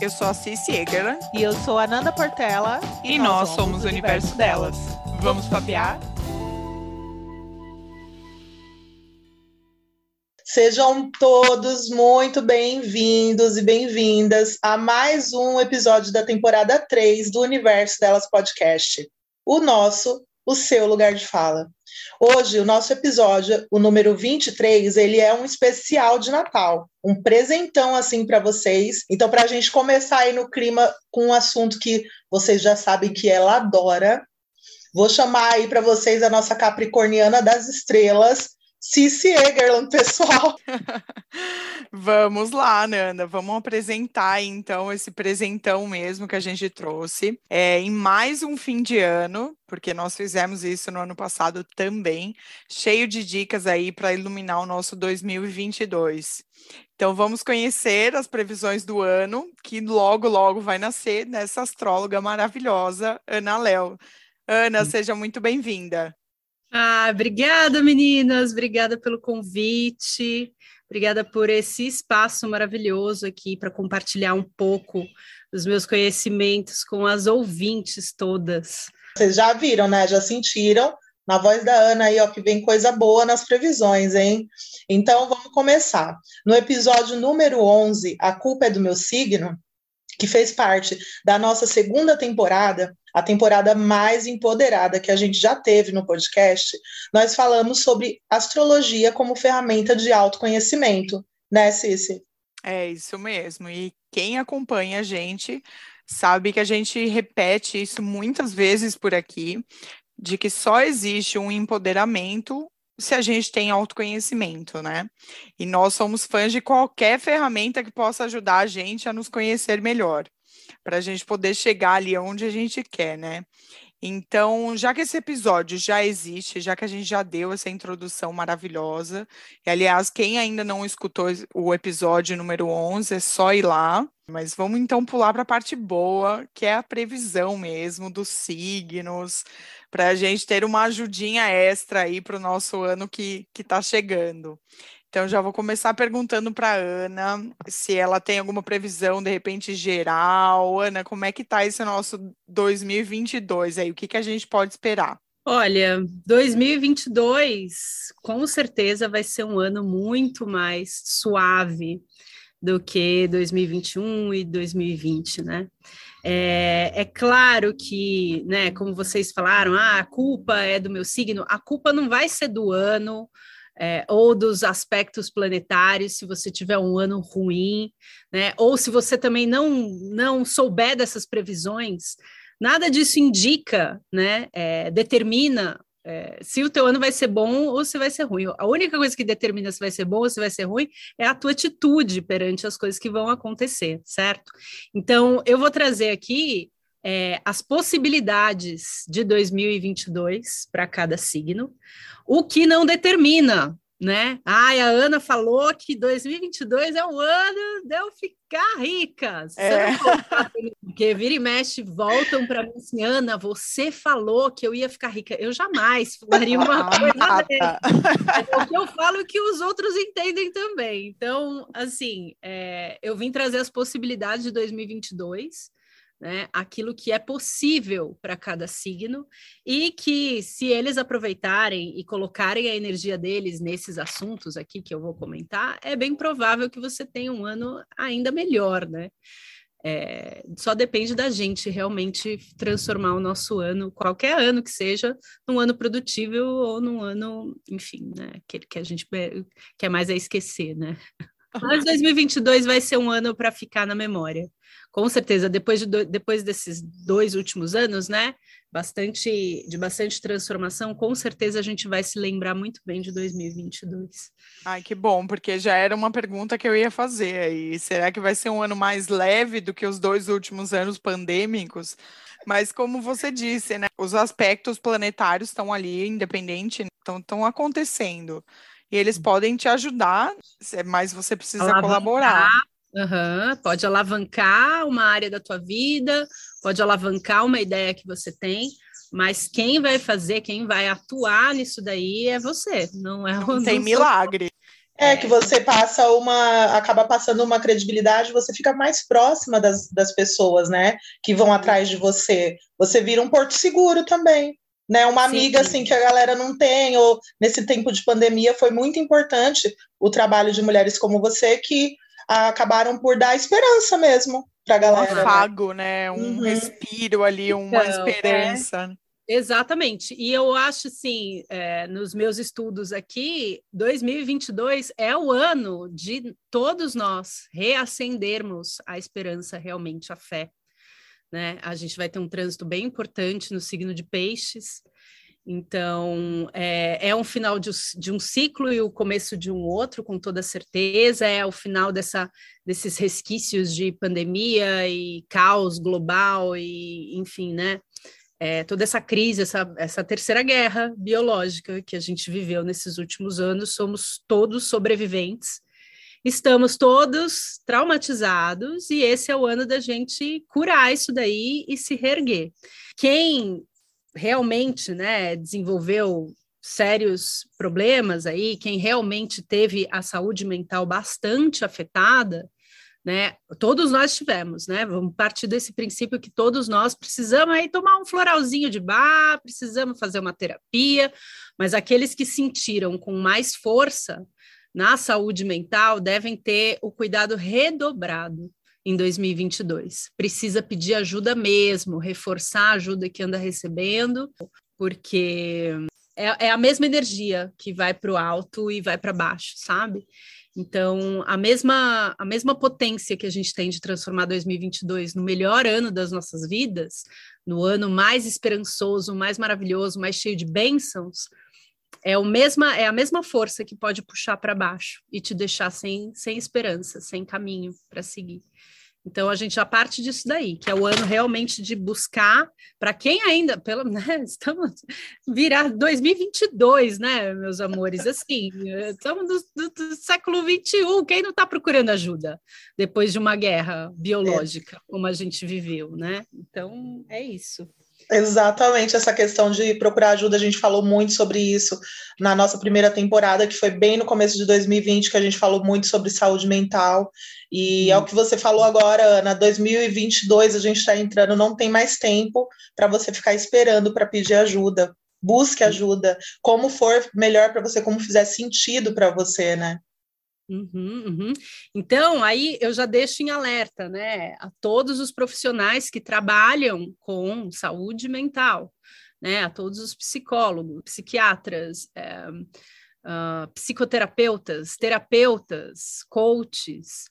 Eu sou a Cici Egerland. E eu sou a Nanda Portela. E, e nós, nós, somos o universo, universo delas. delas. Vamos papear? Sejam todos muito bem-vindos e bem-vindas a mais um episódio da temporada 3 do Universo Delas Podcast. O nosso, o seu lugar de fala. Hoje, o nosso episódio, o número 23, ele é um especial de Natal, um presentão assim para vocês. Então, para a gente começar aí no clima com um assunto que vocês já sabem que ela adora, vou chamar aí para vocês a nossa Capricorniana das Estrelas, Cici Egerland, pessoal. Vamos lá, Nanda, vamos apresentar então esse presentão mesmo que a gente trouxe. É, em mais um fim de ano, porque nós fizemos isso no ano passado também, cheio de dicas aí para iluminar o nosso 2022. Então vamos conhecer as previsões do ano, que logo, logo vai nascer nessa astróloga maravilhosa, Ana Léo. Ana, hum. seja muito bem-vinda. Ah, obrigada, meninas. Obrigada pelo convite. Obrigada por esse espaço maravilhoso aqui para compartilhar um pouco dos meus conhecimentos com as ouvintes todas. Vocês já viram, né? Já sentiram na voz da Ana aí, ó, que vem coisa boa nas previsões, hein? Então vamos começar. No episódio número 11, A Culpa é do Meu Signo, que fez parte da nossa segunda temporada, a temporada mais empoderada que a gente já teve no podcast, nós falamos sobre astrologia como ferramenta de autoconhecimento, né, Cici? É isso mesmo. E quem acompanha a gente sabe que a gente repete isso muitas vezes por aqui, de que só existe um empoderamento se a gente tem autoconhecimento, né? E nós somos fãs de qualquer ferramenta que possa ajudar a gente a nos conhecer melhor para a gente poder chegar ali onde a gente quer, né? Então, já que esse episódio já existe, já que a gente já deu essa introdução maravilhosa, e aliás, quem ainda não escutou o episódio número 11, é só ir lá. Mas vamos então pular para a parte boa, que é a previsão mesmo dos signos, para a gente ter uma ajudinha extra aí para o nosso ano que está chegando. Então, já vou começar perguntando para Ana se ela tem alguma previsão, de repente, geral. Ana, como é que está esse nosso 2022 aí? O que, que a gente pode esperar? Olha, 2022 com certeza vai ser um ano muito mais suave do que 2021 e 2020, né? É, é, claro que, né, como vocês falaram, ah, a culpa é do meu signo, a culpa não vai ser do ano, é, ou dos aspectos planetários, se você tiver um ano ruim, né? Ou se você também não, não souber dessas previsões, nada disso indica, né? É, determina é, se o teu ano vai ser bom ou se vai ser ruim. A única coisa que determina se vai ser bom ou se vai ser ruim é a tua atitude perante as coisas que vão acontecer, certo? Então, eu vou trazer aqui é, as possibilidades de 2022 para cada signo, o que não determina, né? Ai, a Ana falou que 2022 é o ano de eu ficar rica. É. Porque vira e mexe, voltam para mim assim, Ana, você falou que eu ia ficar rica. Eu jamais falaria uma coisa dessa. É o que eu falo que os outros entendem também. Então, assim, é, eu vim trazer as possibilidades de 2022, né, aquilo que é possível para cada signo e que, se eles aproveitarem e colocarem a energia deles nesses assuntos aqui que eu vou comentar, é bem provável que você tenha um ano ainda melhor, né? É, só depende da gente realmente transformar o nosso ano, qualquer ano que seja, num ano produtivo ou num ano, enfim, né, aquele que a gente quer mais é esquecer, né? Mas 2022 vai ser um ano para ficar na memória com certeza, depois, de do, depois desses dois últimos anos, né, bastante, de bastante transformação, com certeza a gente vai se lembrar muito bem de 2022. Ai, que bom, porque já era uma pergunta que eu ia fazer aí. Será que vai ser um ano mais leve do que os dois últimos anos pandêmicos? Mas como você disse, né, os aspectos planetários estão ali, independente, estão acontecendo. E eles uhum. podem te ajudar, mas você precisa Alavancar colaborar. Uhum, pode alavancar uma área da tua vida, pode alavancar uma ideia que você tem, mas quem vai fazer, quem vai atuar nisso daí é você, não é Não tem milagre. É, que você passa uma, acaba passando uma credibilidade, você fica mais próxima das, das pessoas, né, que vão atrás de você. Você vira um porto seguro também, né, uma amiga, Sim. assim, que a galera não tem, ou nesse tempo de pandemia foi muito importante o trabalho de mulheres como você, que acabaram por dar esperança mesmo para a galera. Um afago, né, um uhum. respiro ali, uma então, esperança. É... Exatamente. E eu acho assim, é, nos meus estudos aqui, 2022 é o ano de todos nós reacendermos a esperança, realmente a fé. Né? A gente vai ter um trânsito bem importante no signo de peixes. Então, é, é um final de, de, um ciclo e o começo de um outro, com toda certeza. É o final dessa, desses resquícios de pandemia e caos global, e enfim, né? é, toda essa crise, essa, essa terceira guerra biológica que a gente viveu nesses últimos anos, somos todos sobreviventes, estamos todos traumatizados e esse é o ano da gente curar isso daí e se reerguer. Quem realmente né, desenvolveu sérios problemas aí, quem realmente teve a saúde mental bastante afetada, né? Todos nós tivemos, né? Vamos partir desse princípio que todos nós precisamos aí tomar um floralzinho de bar, precisamos fazer uma terapia, mas aqueles que sentiram com mais força na saúde mental devem ter o cuidado redobrado em 2022. Precisa pedir ajuda mesmo, reforçar a ajuda que anda recebendo, porque é, é a mesma energia que vai para o alto e vai para baixo, sabe? Então, a mesma, a mesma potência que a gente tem de transformar 2022 no melhor ano das nossas vidas, no ano mais esperançoso, mais maravilhoso, mais cheio de bênçãos, é, o mesma, é a mesma força que pode puxar para baixo e te deixar sem, sem esperança, sem caminho para seguir. Então a gente já parte disso daí, que é o ano realmente de buscar, para quem ainda, pelo né, estamos virar 2022, né, meus amores? Assim, estamos do, do, do século 21, quem não está procurando ajuda depois de uma guerra biológica, é. como a gente viveu, né? Então é isso. Exatamente, essa questão de procurar ajuda, a gente falou muito sobre isso na nossa primeira temporada, que foi bem no começo de 2020, que a gente falou muito sobre saúde mental. E hum. é o que você falou agora, Ana, 2022 a gente está entrando, não tem mais tempo para você ficar esperando para pedir ajuda. Busque ajuda, como for melhor para você, como fizer sentido para você, né? Uhum, uhum. Então, aí eu já deixo em alerta, né, a todos os profissionais que trabalham com saúde mental, né, a todos os psicólogos, psiquiatras, é, uh, psicoterapeutas, terapeutas, coaches,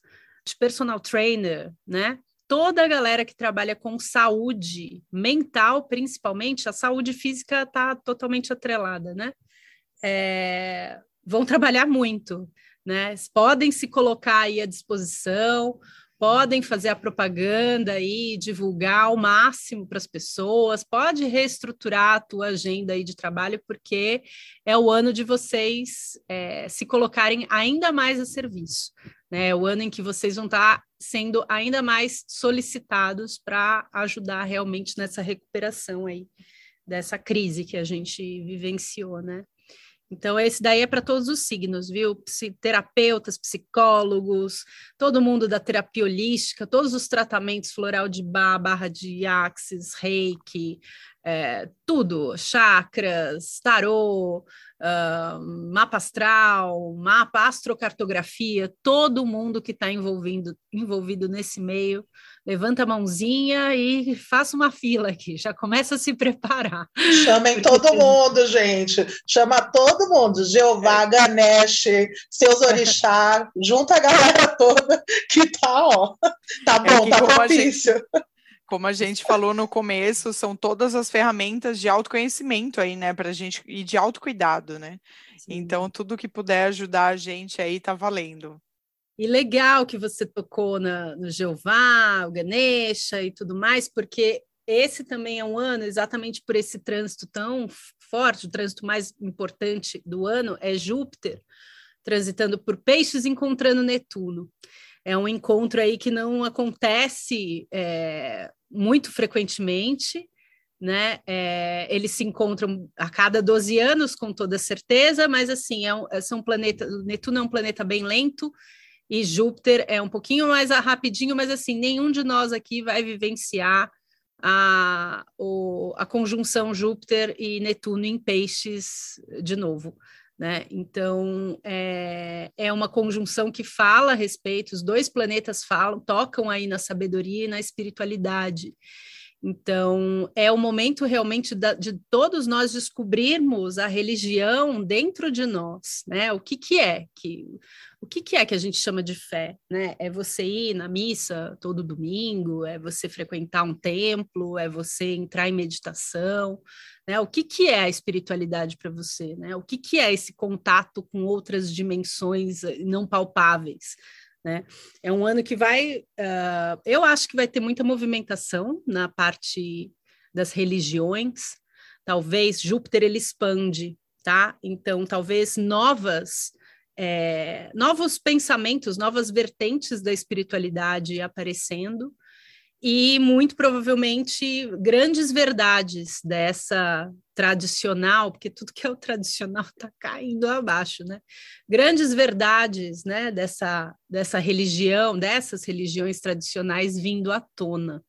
personal trainer, né, toda a galera que trabalha com saúde mental, principalmente, a saúde física está totalmente atrelada, né, é, vão trabalhar muito né? Podem se colocar aí à disposição, podem fazer a propaganda e divulgar ao máximo para as pessoas, pode reestruturar a tua agenda aí de trabalho, porque é o ano de vocês é, se colocarem ainda mais a serviço, né? É o ano em que vocês vão estar tá sendo ainda mais solicitados para ajudar realmente nessa recuperação aí dessa crise que a gente vivenciou, né? Então, esse daí é para todos os signos, viu? Terapeutas, psicólogos, todo mundo da terapia holística, todos os tratamentos floral de bar, barra de axis, reiki, é, tudo, chakras, tarô, uh, mapa astral, mapa astrocartografia, todo mundo que está envolvido, envolvido nesse meio, levanta a mãozinha e faça uma fila aqui, já começa a se preparar. Chamem todo mundo, gente, chama todo mundo, Jeová, Ganesh, seus orixá, junta a galera toda que tá, ó, tá é bom, é tá propício. Como a gente falou no começo, são todas as ferramentas de autoconhecimento aí, né, para gente e de autocuidado, né? Sim. Então, tudo que puder ajudar a gente aí tá valendo. E legal que você tocou na, no Jeová, o Ganesha e tudo mais, porque esse também é um ano, exatamente por esse trânsito tão forte, o trânsito mais importante do ano é Júpiter, transitando por peixes, encontrando Netuno. É um encontro aí que não acontece é, muito frequentemente, né? É, eles se encontram a cada 12 anos, com toda certeza, mas assim, é um, são planeta, Netuno é um planeta bem lento e Júpiter é um pouquinho mais rapidinho, mas assim, nenhum de nós aqui vai vivenciar a, o, a conjunção Júpiter e Netuno em peixes de novo. Né? Então, é, é uma conjunção que fala a respeito, os dois planetas falam, tocam aí na sabedoria e na espiritualidade. Então, é o momento realmente da, de todos nós descobrirmos a religião dentro de nós, né? O que, que é que o que, que é que a gente chama de fé, né? É você ir na missa todo domingo, é você frequentar um templo, é você entrar em meditação, né? O que, que é a espiritualidade para você, né? O que, que é esse contato com outras dimensões eh, não palpáveis? Né? É um ano que vai, uh, eu acho que vai ter muita movimentação na parte das religiões. Talvez Júpiter ele expande, tá? Então, talvez novas, é, novos pensamentos, novas vertentes da espiritualidade aparecendo e muito provavelmente grandes verdades dessa tradicional, porque tudo que é o tradicional está caindo abaixo, né? Grandes verdades, né, dessa, dessa religião, dessas religiões tradicionais vindo à tona.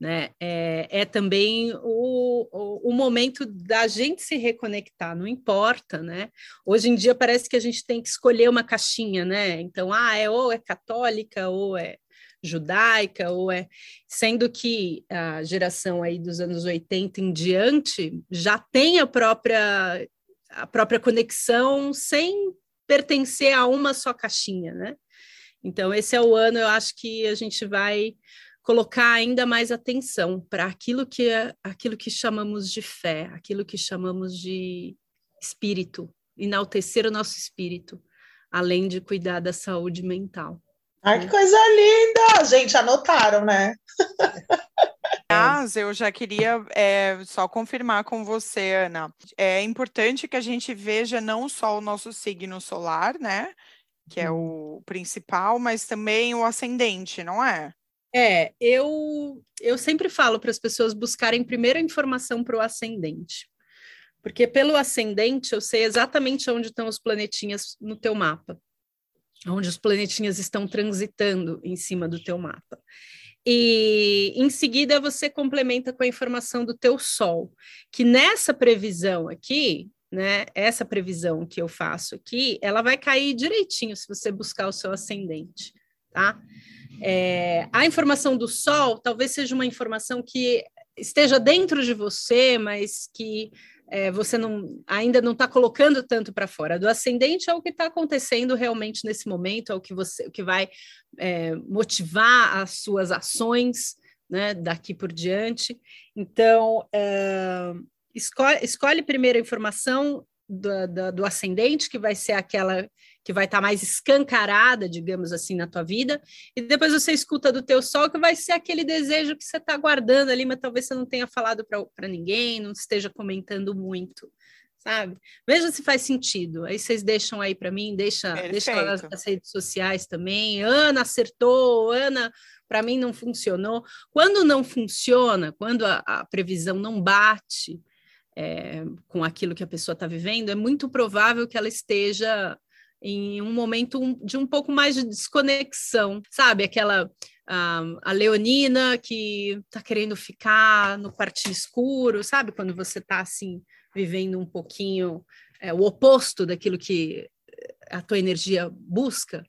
Né? É, é também o, o, o, momento da gente se reconectar, não importa, né? Hoje em dia parece que a gente tem que escolher uma caixinha, né? Então, ah, é ou é católica ou é judaica, ou é sendo que a geração aí dos anos 80 em diante já tem a própria a própria conexão sem pertencer a uma só caixinha, né? Então esse é o ano, eu acho que a gente vai colocar ainda mais atenção para aquilo que é aquilo que chamamos de fé, aquilo que chamamos de espírito, enaltecer o nosso espírito, além de cuidar da saúde mental. Ai, que coisa linda! Gente, anotaram, né? Mas eu já queria é, só confirmar com você, Ana. É importante que a gente veja não só o nosso signo solar, né? Que é o principal, mas também o ascendente, não é? É, eu, eu sempre falo para as pessoas buscarem primeiro a informação para o ascendente. Porque pelo ascendente eu sei exatamente onde estão os planetinhas no teu mapa onde os planetinhas estão transitando em cima do teu mapa. E em seguida você complementa com a informação do teu sol, que nessa previsão aqui, né, essa previsão que eu faço aqui, ela vai cair direitinho se você buscar o seu ascendente, tá? É, a informação do sol talvez seja uma informação que esteja dentro de você, mas que é, você não, ainda não está colocando tanto para fora. Do ascendente é o que está acontecendo realmente nesse momento, é o que você o que vai é, motivar as suas ações né, daqui por diante. Então, é, escolhe, escolhe primeiro a informação do, do, do ascendente, que vai ser aquela que vai estar tá mais escancarada, digamos assim, na tua vida, e depois você escuta do teu sol, que vai ser aquele desejo que você está guardando ali, mas talvez você não tenha falado para ninguém, não esteja comentando muito, sabe? Veja se faz sentido. Aí vocês deixam aí para mim, deixa, deixa lá nas, nas redes sociais também. Ana acertou, Ana para mim não funcionou. Quando não funciona, quando a, a previsão não bate é, com aquilo que a pessoa está vivendo, é muito provável que ela esteja em um momento de um pouco mais de desconexão, sabe? Aquela a, leonina que está querendo ficar no quartinho escuro, sabe? Quando você está assim vivendo um pouquinho é, o oposto daquilo que a tua energia busca.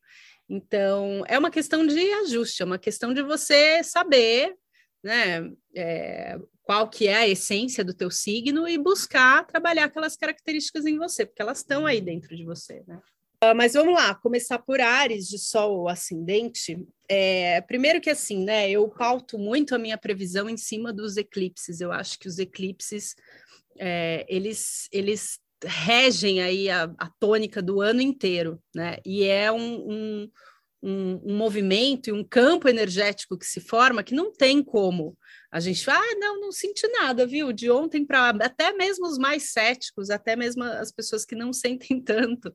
Então, é uma questão de ajuste, é uma questão de você saber, né, é, qual que é a essência do teu signo e buscar trabalhar aquelas características em você, porque elas estão aí dentro de você, né? Uh, mas vamos lá, começar por Ares de Sol ascendente. É, primeiro que assim, né? Eu pauto muito a minha previsão em cima dos eclipses. Eu acho que os eclipses é, eles, eles regem aí a, a, tônica do ano inteiro, né? E é um, um, um, um, movimento e um campo energético que se forma que não tem como a gente fala, ah, não, não senti nada, viu? De ontem para até mesmo os mais céticos, até mesmo as pessoas que não sentem tanto,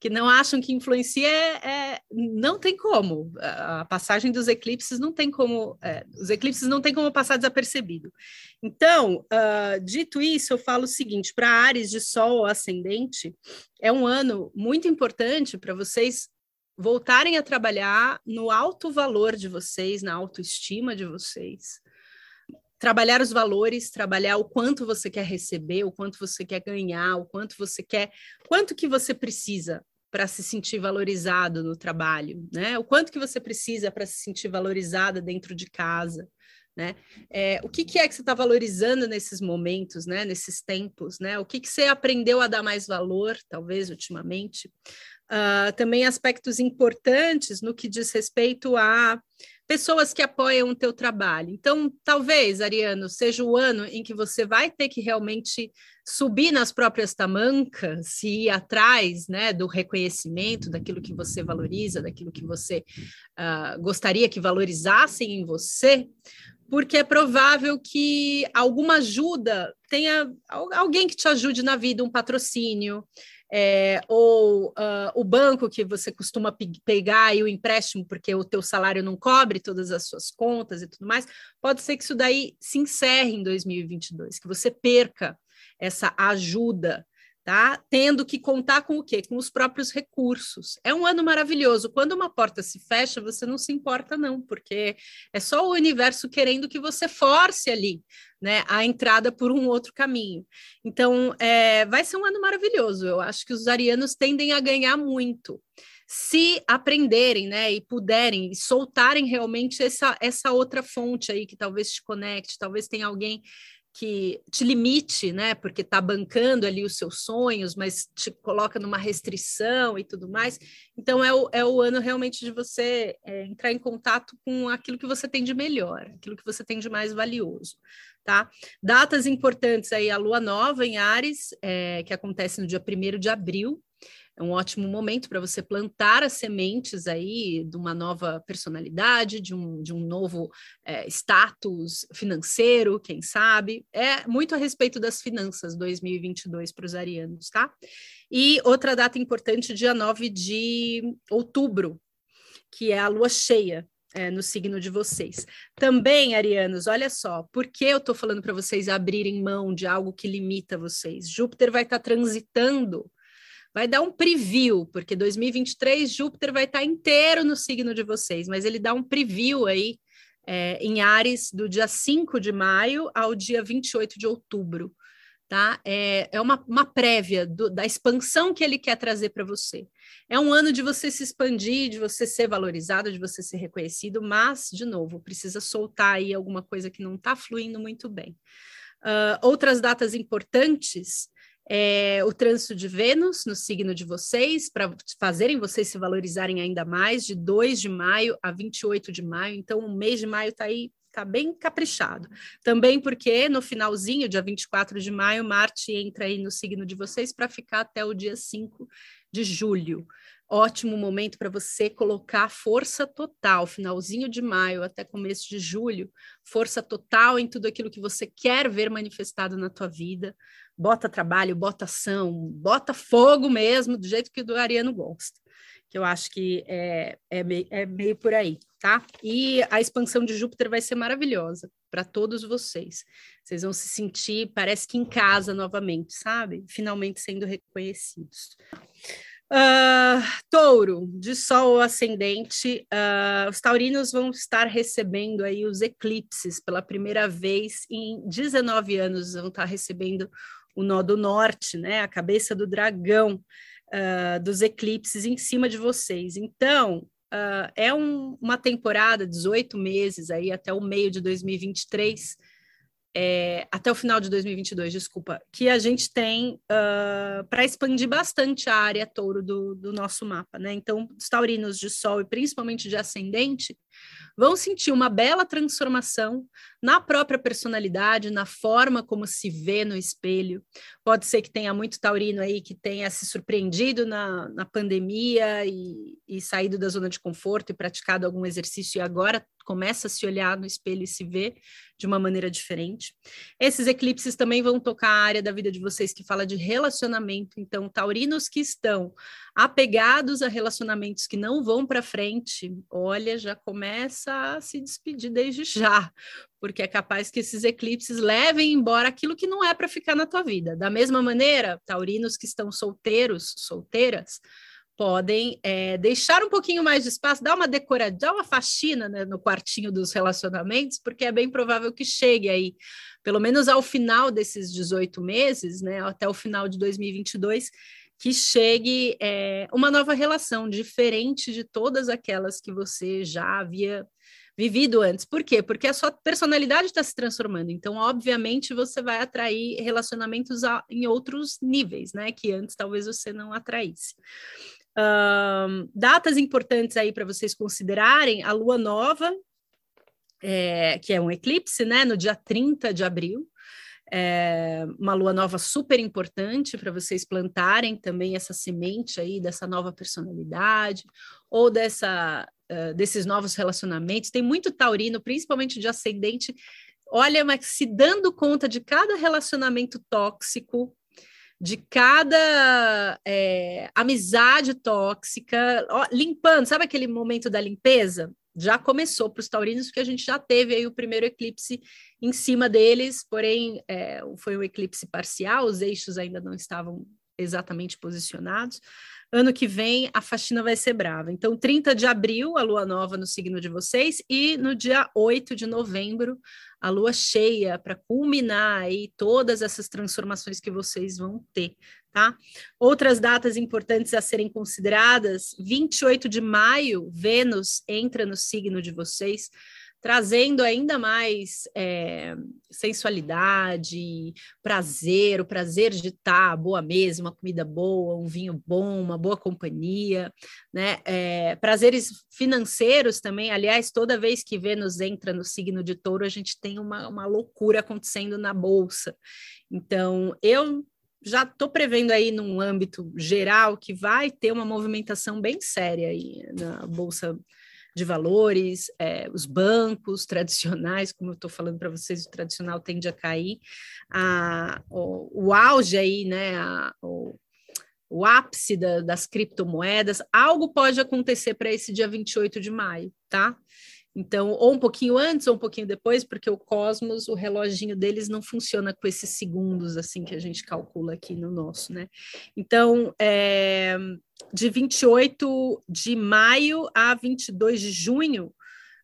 que não acham que influencia, é, é não tem como. A passagem dos eclipses não tem como, é, os eclipses não tem como passar desapercebido. Então, uh, dito isso, eu falo o seguinte: para Ares de Sol ascendente, é um ano muito importante para vocês voltarem a trabalhar no alto valor de vocês, na autoestima de vocês trabalhar os valores, trabalhar o quanto você quer receber, o quanto você quer ganhar, o quanto você quer, quanto que você precisa para se sentir valorizado no trabalho, né? O quanto que você precisa para se sentir valorizada dentro de casa, né? É, o que, que, é que você está valorizando nesses momentos, né? Nesses tempos, né? O que, que você aprendeu a dar mais valor, talvez ultimamente? Uh, também aspectos importantes no que diz respeito a pessoas que apoiam o teu trabalho. Então, talvez, Ariano, seja o ano em que você vai ter que realmente subir nas próprias tamancas e ir atrás né, do reconhecimento, daquilo que você valoriza, daquilo que você uh, gostaria que valorizassem em você, porque é provável que alguma ajuda tenha alguém que te ajude na vida, um patrocínio, é, ou uh, o banco que você costuma pegar e o empréstimo porque o teu salário não cobre todas as suas contas e tudo mais, pode ser que isso daí se encerre em 2022, que você perca essa ajuda tá? Tendo que contar com o quê? Com os próprios recursos. É um ano maravilhoso. Quando uma porta se fecha, você não se importa não, porque é só o universo querendo que você force ali, né, a entrada por um outro caminho. Então, é, vai ser um ano maravilhoso. Eu acho que os arianos tendem a ganhar muito. Se aprenderem, né, e puderem e soltarem realmente essa, essa outra fonte aí que talvez te conecte, talvez tenha alguém que te limite, né? Porque está bancando ali os seus sonhos, mas te coloca numa restrição e tudo mais. Então é o, é o ano realmente de você é, entrar em contato com aquilo que você tem de melhor, aquilo que você tem de mais valioso, tá? Datas importantes aí, a lua nova em Ares, é, que acontece no dia 1 de abril, é um ótimo momento para você plantar as sementes aí de uma nova personalidade, de um, de um novo é, status financeiro, quem sabe. É muito a respeito das finanças 2022 para os arianos, tá? E outra data importante, dia 9 de outubro, que é a lua cheia, é, no signo de vocês. Também, arianos, olha só, por que eu estou falando para vocês abrirem mão de algo que limita vocês? Júpiter vai estar tá transitando vai dar um preview, porque 2023 Júpiter vai estar inteiro no signo de vocês, mas ele dá um preview aí é, em Ares do dia 5 de maio ao dia 28 de outubro. Tá? É, é uma, uma prévia do, da expansão que ele quer trazer para você. É um ano de você se expandir, de você ser valorizado, de você ser reconhecido, mas, de novo, precisa soltar aí alguma coisa que não está fluindo muito bem. Uh, outras datas importantes é, o trânsito de Vênus no signo de vocês, para fazerem vocês se valorizarem ainda mais, de 2 de maio a 28 de maio. Então, o mês de maio está aí, está bem caprichado. Também porque no finalzinho, dia 24 de maio, Marte entra aí no signo de vocês para ficar até o dia 5 de julho ótimo momento para você colocar força total, finalzinho de maio até começo de julho, força total em tudo aquilo que você quer ver manifestado na tua vida. Bota trabalho, bota ação, bota fogo mesmo, do jeito que o Ariano gosta. Que eu acho que é, é, meio, é meio por aí, tá? E a expansão de Júpiter vai ser maravilhosa para todos vocês. Vocês vão se sentir, parece que em casa novamente, sabe? Finalmente sendo reconhecidos. Uh, touro, de Sol ascendente, uh, os taurinos vão estar recebendo aí os eclipses pela primeira vez em 19 anos, vão estar recebendo o nó do norte, né, a cabeça do dragão uh, dos eclipses em cima de vocês. Então, é um, uma temporada, 18 meses aí até o meio de 2023, é, até o final de 2022, desculpa, que a gente tem uh, para expandir bastante a área touro do, do nosso mapa, né? Então, os taurinos de sol e principalmente de ascendente vão sentir uma bela transformação na própria personalidade, na forma como se vê no espelho. Pode ser que tenha muito taurino aí que tenha se surpreendido na, na pandemia e, e saído da zona de conforto e praticado algum exercício e agora começa a se olhar no espelho e se ver de uma maneira diferente. Esses eclipses também vão tocar a área da vida de vocês que fala de relacionamento. Então, taurinos que estão apegados a relacionamentos que não vão para frente, olha, já começa a se despedir desde já, porque é capaz que esses eclipses levem embora aquilo que não é para ficar na tua vida. Da mesma maneira, taurinos que estão solteiros, solteiras, podem é, deixar um pouquinho mais de espaço, dar uma decorada, dar uma faxina né, no quartinho dos relacionamentos, porque é bem provável que chegue aí, pelo menos ao final desses 18 meses, né, até o final de 2022, que chegue é, uma nova relação, diferente de todas aquelas que você já havia vivido antes. Por quê? Porque a sua personalidade está se transformando. Então, obviamente, você vai atrair relacionamentos a, em outros níveis, né? Que antes talvez você não atraísse. Um, datas importantes aí para vocês considerarem: a lua nova, é, que é um eclipse, né, no dia 30 de abril. É uma lua nova super importante para vocês plantarem também essa semente aí dessa nova personalidade ou dessa, uh, desses novos relacionamentos. Tem muito taurino, principalmente de ascendente, olha, mas se dando conta de cada relacionamento tóxico de cada é, amizade tóxica, ó, limpando, sabe aquele momento da limpeza? Já começou para os taurinos, porque a gente já teve aí o primeiro eclipse em cima deles, porém é, foi um eclipse parcial, os eixos ainda não estavam exatamente posicionados. Ano que vem a faxina vai ser brava. Então, 30 de abril, a lua nova no signo de vocês, e no dia 8 de novembro, a lua cheia para culminar aí todas essas transformações que vocês vão ter, tá? Outras datas importantes a serem consideradas: 28 de maio, Vênus entra no signo de vocês trazendo ainda mais é, sensualidade, prazer, o prazer de estar boa mesmo, uma comida boa, um vinho bom, uma boa companhia, né? É, prazeres financeiros também. Aliás, toda vez que Vênus entra no signo de touro, a gente tem uma, uma loucura acontecendo na bolsa. Então, eu já estou prevendo aí num âmbito geral que vai ter uma movimentação bem séria aí na bolsa de valores, é, os bancos tradicionais, como eu estou falando para vocês, o tradicional tende a cair, a, o, o auge aí, né, a, o, o ápice da, das criptomoedas, algo pode acontecer para esse dia 28 de maio, tá? Então, ou um pouquinho antes ou um pouquinho depois, porque o Cosmos, o reloginho deles não funciona com esses segundos assim que a gente calcula aqui no nosso, né? Então, é, de 28 de maio a 22 de junho,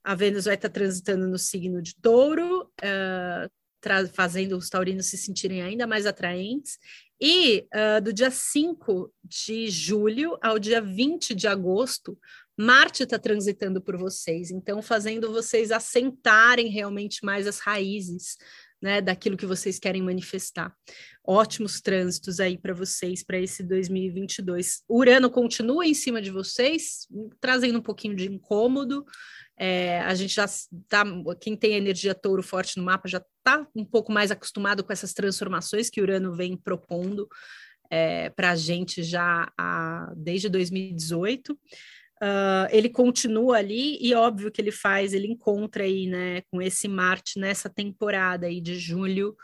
a Vênus vai estar transitando no signo de touro, uh, fazendo os taurinos se sentirem ainda mais atraentes. E uh, do dia 5 de julho ao dia 20 de agosto, Marte está transitando por vocês, então fazendo vocês assentarem realmente mais as raízes né, daquilo que vocês querem manifestar. Ótimos trânsitos aí para vocês para esse 2022. Urano continua em cima de vocês, trazendo um pouquinho de incômodo. É, a gente já está, quem tem energia touro forte no mapa já está um pouco mais acostumado com essas transformações que Urano vem propondo é, para a gente já a, desde 2018. Uh, ele continua ali e óbvio que ele faz, ele encontra aí, né, com esse Marte nessa temporada aí de julho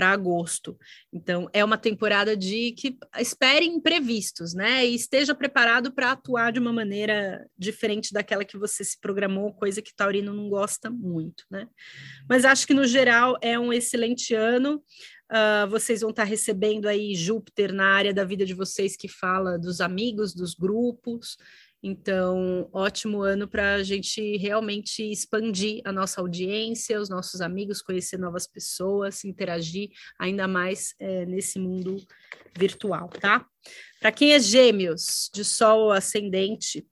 para agosto. Então, é uma temporada de que espere imprevistos, né? E esteja preparado para atuar de uma maneira diferente daquela que você se programou, coisa que Taurino não gosta muito, né? Mas acho que no geral é um excelente ano. Uh, vocês vão estar recebendo aí Júpiter na área da vida de vocês que fala dos amigos, dos grupos. Então, ótimo ano para a gente realmente expandir a nossa audiência, os nossos amigos, conhecer novas pessoas, interagir ainda mais é, nesse mundo virtual, tá? Para quem é gêmeos, de sol ascendente,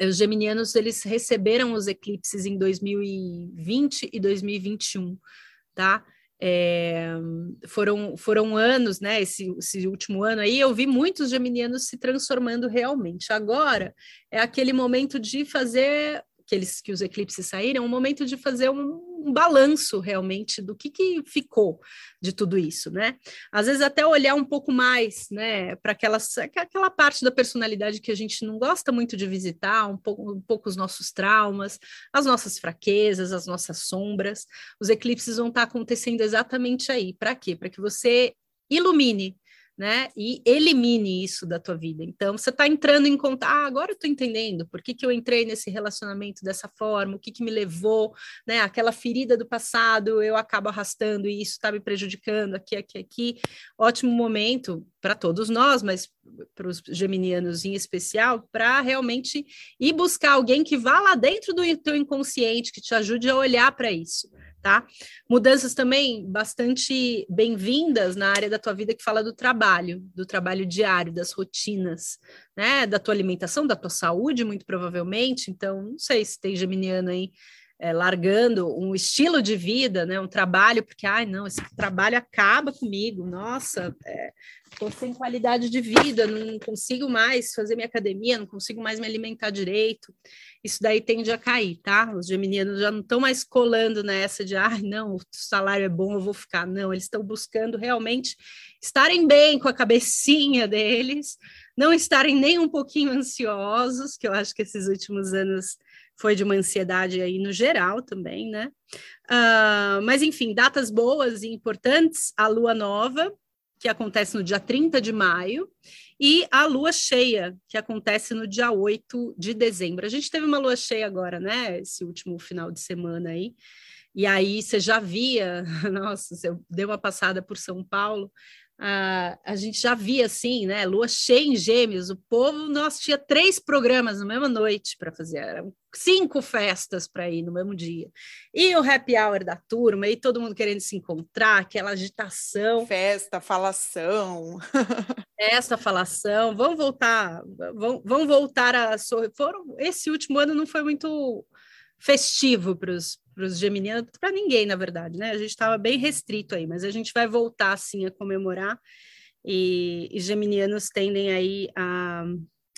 os geminianos, eles receberam os eclipses em 2020 e 2021, tá? É, foram, foram anos, né? Esse, esse, último ano aí, eu vi muitos geminianos se transformando realmente. Agora é aquele momento de fazer que eles que os eclipses saíram, é um momento de fazer um, um balanço realmente do que, que ficou de tudo isso, né? Às vezes até olhar um pouco mais, né, para aquela, aquela parte da personalidade que a gente não gosta muito de visitar, um pouco, um pouco os nossos traumas, as nossas fraquezas, as nossas sombras. Os eclipses vão estar acontecendo exatamente aí. Para quê? Para que você ilumine né? E elimine isso da tua vida. Então, você está entrando em contato, ah, agora eu estou entendendo por que, que eu entrei nesse relacionamento dessa forma, o que, que me levou, né? Aquela ferida do passado, eu acabo arrastando e isso está me prejudicando aqui, aqui, aqui. Ótimo momento para todos nós, mas para os geminianos em especial, para realmente ir buscar alguém que vá lá dentro do teu inconsciente, que te ajude a olhar para isso tá? Mudanças também bastante bem-vindas na área da tua vida que fala do trabalho, do trabalho diário, das rotinas, né? Da tua alimentação, da tua saúde, muito provavelmente. Então, não sei se tem geminiano aí é, largando um estilo de vida, né, um trabalho, porque, ai, não, esse trabalho acaba comigo, nossa, estou é, sem qualidade de vida, não consigo mais fazer minha academia, não consigo mais me alimentar direito, isso daí tende a cair, tá? Os geminianos já não estão mais colando nessa de, ai, não, o salário é bom, eu vou ficar, não, eles estão buscando realmente estarem bem com a cabecinha deles, não estarem nem um pouquinho ansiosos, que eu acho que esses últimos anos foi de uma ansiedade aí no geral também, né? Uh, mas enfim, datas boas e importantes: a lua nova, que acontece no dia 30 de maio, e a lua cheia, que acontece no dia 8 de dezembro. A gente teve uma lua cheia agora, né? Esse último final de semana aí. E aí você já via, nossa, você deu uma passada por São Paulo, a, a gente já via assim, né? Lua cheia em gêmeos, o povo, nós tinha três programas na mesma noite para fazer, eram cinco festas para ir no mesmo dia. E o happy hour da turma, e todo mundo querendo se encontrar, aquela agitação. Festa, falação. Festa, falação. Vamos voltar, vão, vão voltar a. Foram, esse último ano não foi muito festivo para os geminianos, para ninguém, na verdade, né? A gente estava bem restrito aí, mas a gente vai voltar assim a comemorar e, e geminianos tendem aí a,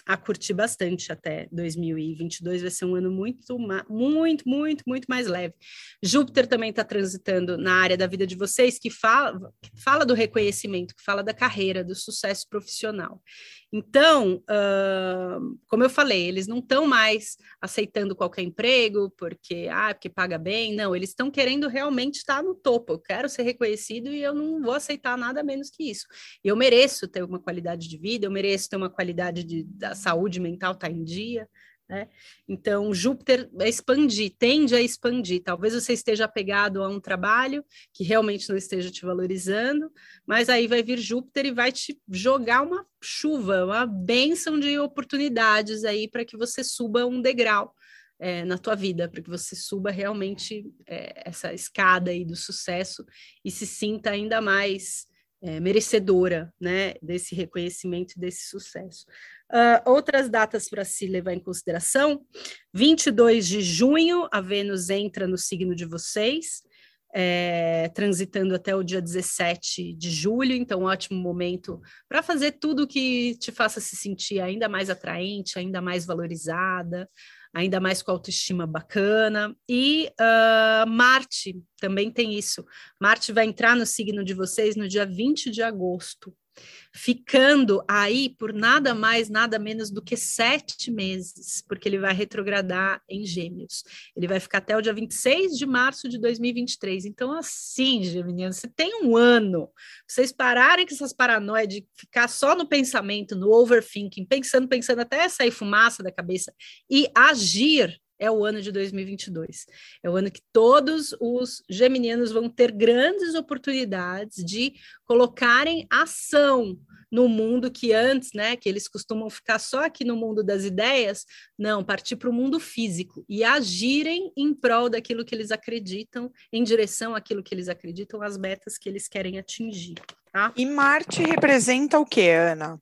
a curtir bastante até 2022, vai ser um ano muito, muito, muito, muito mais leve. Júpiter também está transitando na área da vida de vocês, que fala, que fala do reconhecimento, que fala da carreira, do sucesso profissional. Então, uh, como eu falei, eles não estão mais aceitando qualquer emprego porque, ah, porque paga bem, não, eles estão querendo realmente estar no topo. Eu quero ser reconhecido e eu não vou aceitar nada menos que isso. Eu mereço ter uma qualidade de vida, eu mereço ter uma qualidade de, da saúde mental estar tá em dia, né? Então, Júpiter é expandir, tende a expandir. Talvez você esteja apegado a um trabalho que realmente não esteja te valorizando, mas aí vai vir Júpiter e vai te jogar uma chuva, uma bênção de oportunidades aí para que você suba um degrau é, na tua vida, para que você suba realmente é, essa escada aí do sucesso e se sinta ainda mais é, merecedora né, desse reconhecimento e desse sucesso. Uh, outras datas para se levar em consideração: 22 de junho, a Vênus entra no signo de vocês, é, transitando até o dia 17 de julho, então, ótimo momento para fazer tudo que te faça se sentir ainda mais atraente, ainda mais valorizada, ainda mais com autoestima bacana. E uh, Marte também tem isso. Marte vai entrar no signo de vocês no dia 20 de agosto ficando aí por nada mais, nada menos do que sete meses, porque ele vai retrogradar em Gêmeos. Ele vai ficar até o dia 26 de março de 2023. Então, assim, Geminiano, você tem um ano. Vocês pararem com essas paranoias de ficar só no pensamento, no overthinking, pensando, pensando até sair fumaça da cabeça e agir é o ano de 2022. É o ano que todos os geminianos vão ter grandes oportunidades de colocarem ação no mundo que antes, né, que eles costumam ficar só aqui no mundo das ideias, não, partir para o mundo físico e agirem em prol daquilo que eles acreditam, em direção àquilo que eles acreditam, às metas que eles querem atingir, tá? E Marte representa o que, Ana?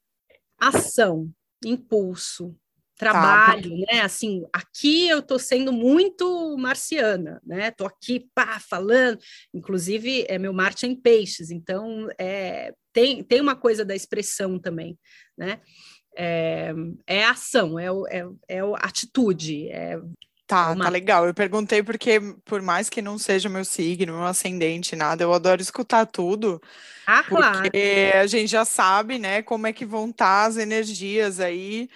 Ação, impulso, trabalho, tá. né? Assim, aqui eu tô sendo muito marciana, né? Tô aqui, pá, falando. Inclusive, é meu Marte é em peixes, então é, tem, tem uma coisa da expressão também, né? É, é ação, é, é, é atitude, é Tá, Uma- tá legal. Eu perguntei porque, por mais que não seja meu signo, meu ascendente, nada, eu adoro escutar tudo, Ah, claro. porque a gente já sabe, né, como é que vão estar as energias aí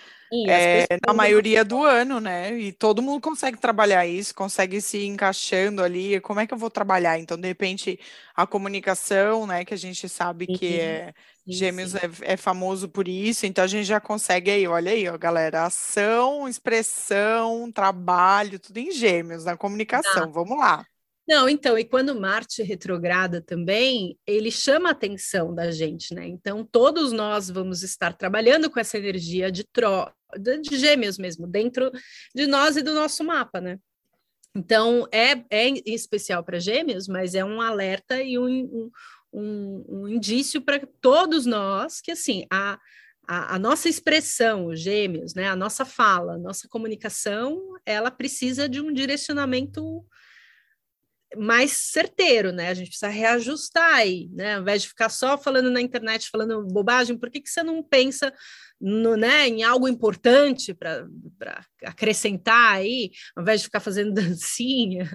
é, na maioria do ano, né? E todo mundo consegue trabalhar isso, consegue se encaixando ali. Como é que eu vou trabalhar? Então, de repente, a comunicação, né, que a gente sabe que é sim, Gêmeos sim. é, é famoso por isso, então a gente já consegue aí, olha aí, ó, galera, ação, expressão, trabalho, tudo em Gêmeos, na comunicação. Vamos lá. Não, então, e quando Marte retrograda também, ele chama a atenção da gente, né? Então, todos nós vamos estar trabalhando com essa energia de, tro... de gêmeos mesmo, dentro de nós e do nosso mapa, né? Então, é, é especial para gêmeos, mas é um alerta e um, um, um, um indício para todos nós que, assim, a, a, a nossa expressão, os gêmeos, né? A nossa fala, a nossa comunicação, ela precisa de um direcionamento mais certeiro, né? A gente precisa reajustar aí, né? Ao invés de ficar só falando na internet, falando bobagem, por que, que você não pensa no, né, em algo importante para acrescentar aí, ao invés de ficar fazendo dancinha?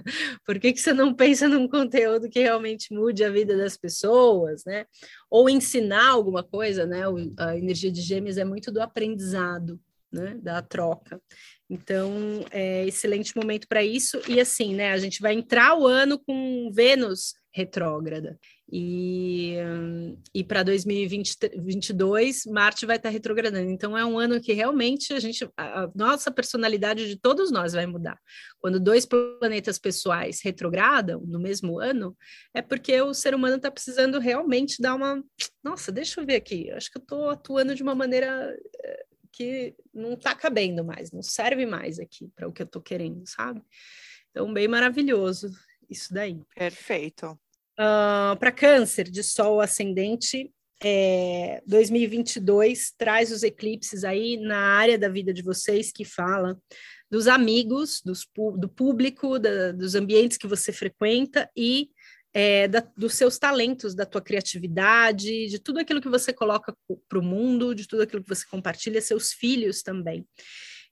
Por que, que você não pensa num conteúdo que realmente mude a vida das pessoas, né? Ou ensinar alguma coisa, né? O, a energia de gêmeos é muito do aprendizado, né? Da troca. Então, é excelente momento para isso. E assim, né? A gente vai entrar o ano com Vênus retrógrada. E, e para 2022, Marte vai estar retrogradando. Então, é um ano que realmente a gente, a nossa personalidade de todos nós vai mudar. Quando dois planetas pessoais retrogradam no mesmo ano, é porque o ser humano está precisando realmente dar uma. Nossa, deixa eu ver aqui. Acho que eu estou atuando de uma maneira eh, que não está cabendo mais, não serve mais aqui para o que eu estou querendo, sabe? Então, bem maravilhoso isso daí. Perfeito. Uh, para câncer de sol ascendente, é, 2022 traz os eclipses aí na área da vida de vocês que fala dos amigos, dos, do público, da, dos ambientes que você frequenta e é, da, dos seus talentos, da tua criatividade, de tudo aquilo que você coloca para o mundo, de tudo aquilo que você compartilha, seus filhos também.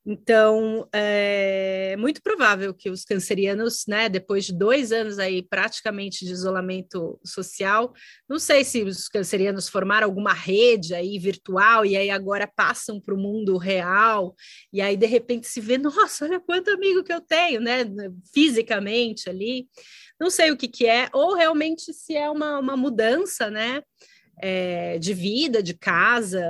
Então, é muito provável que os cancerianos, né, depois de dois anos aí praticamente de isolamento social, não sei se os cancerianos formaram alguma rede aí virtual e aí agora passam para o mundo real e aí de repente se vê, nossa, olha quanto amigo que eu tenho, né, fisicamente ali. Não sei o que que é, ou realmente se é uma, uma mudança, né, é, de vida, de casa,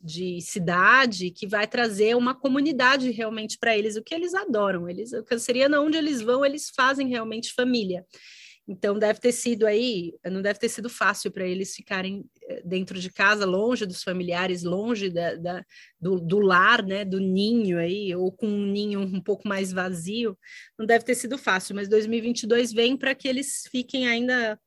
de cidade que vai trazer uma comunidade realmente para eles, o que eles adoram. Eles, o canceriano, onde eles vão, eles fazem realmente família. Então deve ter sido aí, não deve ter sido fácil para eles ficarem dentro de casa, longe dos familiares, longe da, da do, do, lar, né, do ninho aí, ou com um ninho um pouco mais vazio. Não deve ter sido fácil, mas 2022 vem para que eles fiquem ainda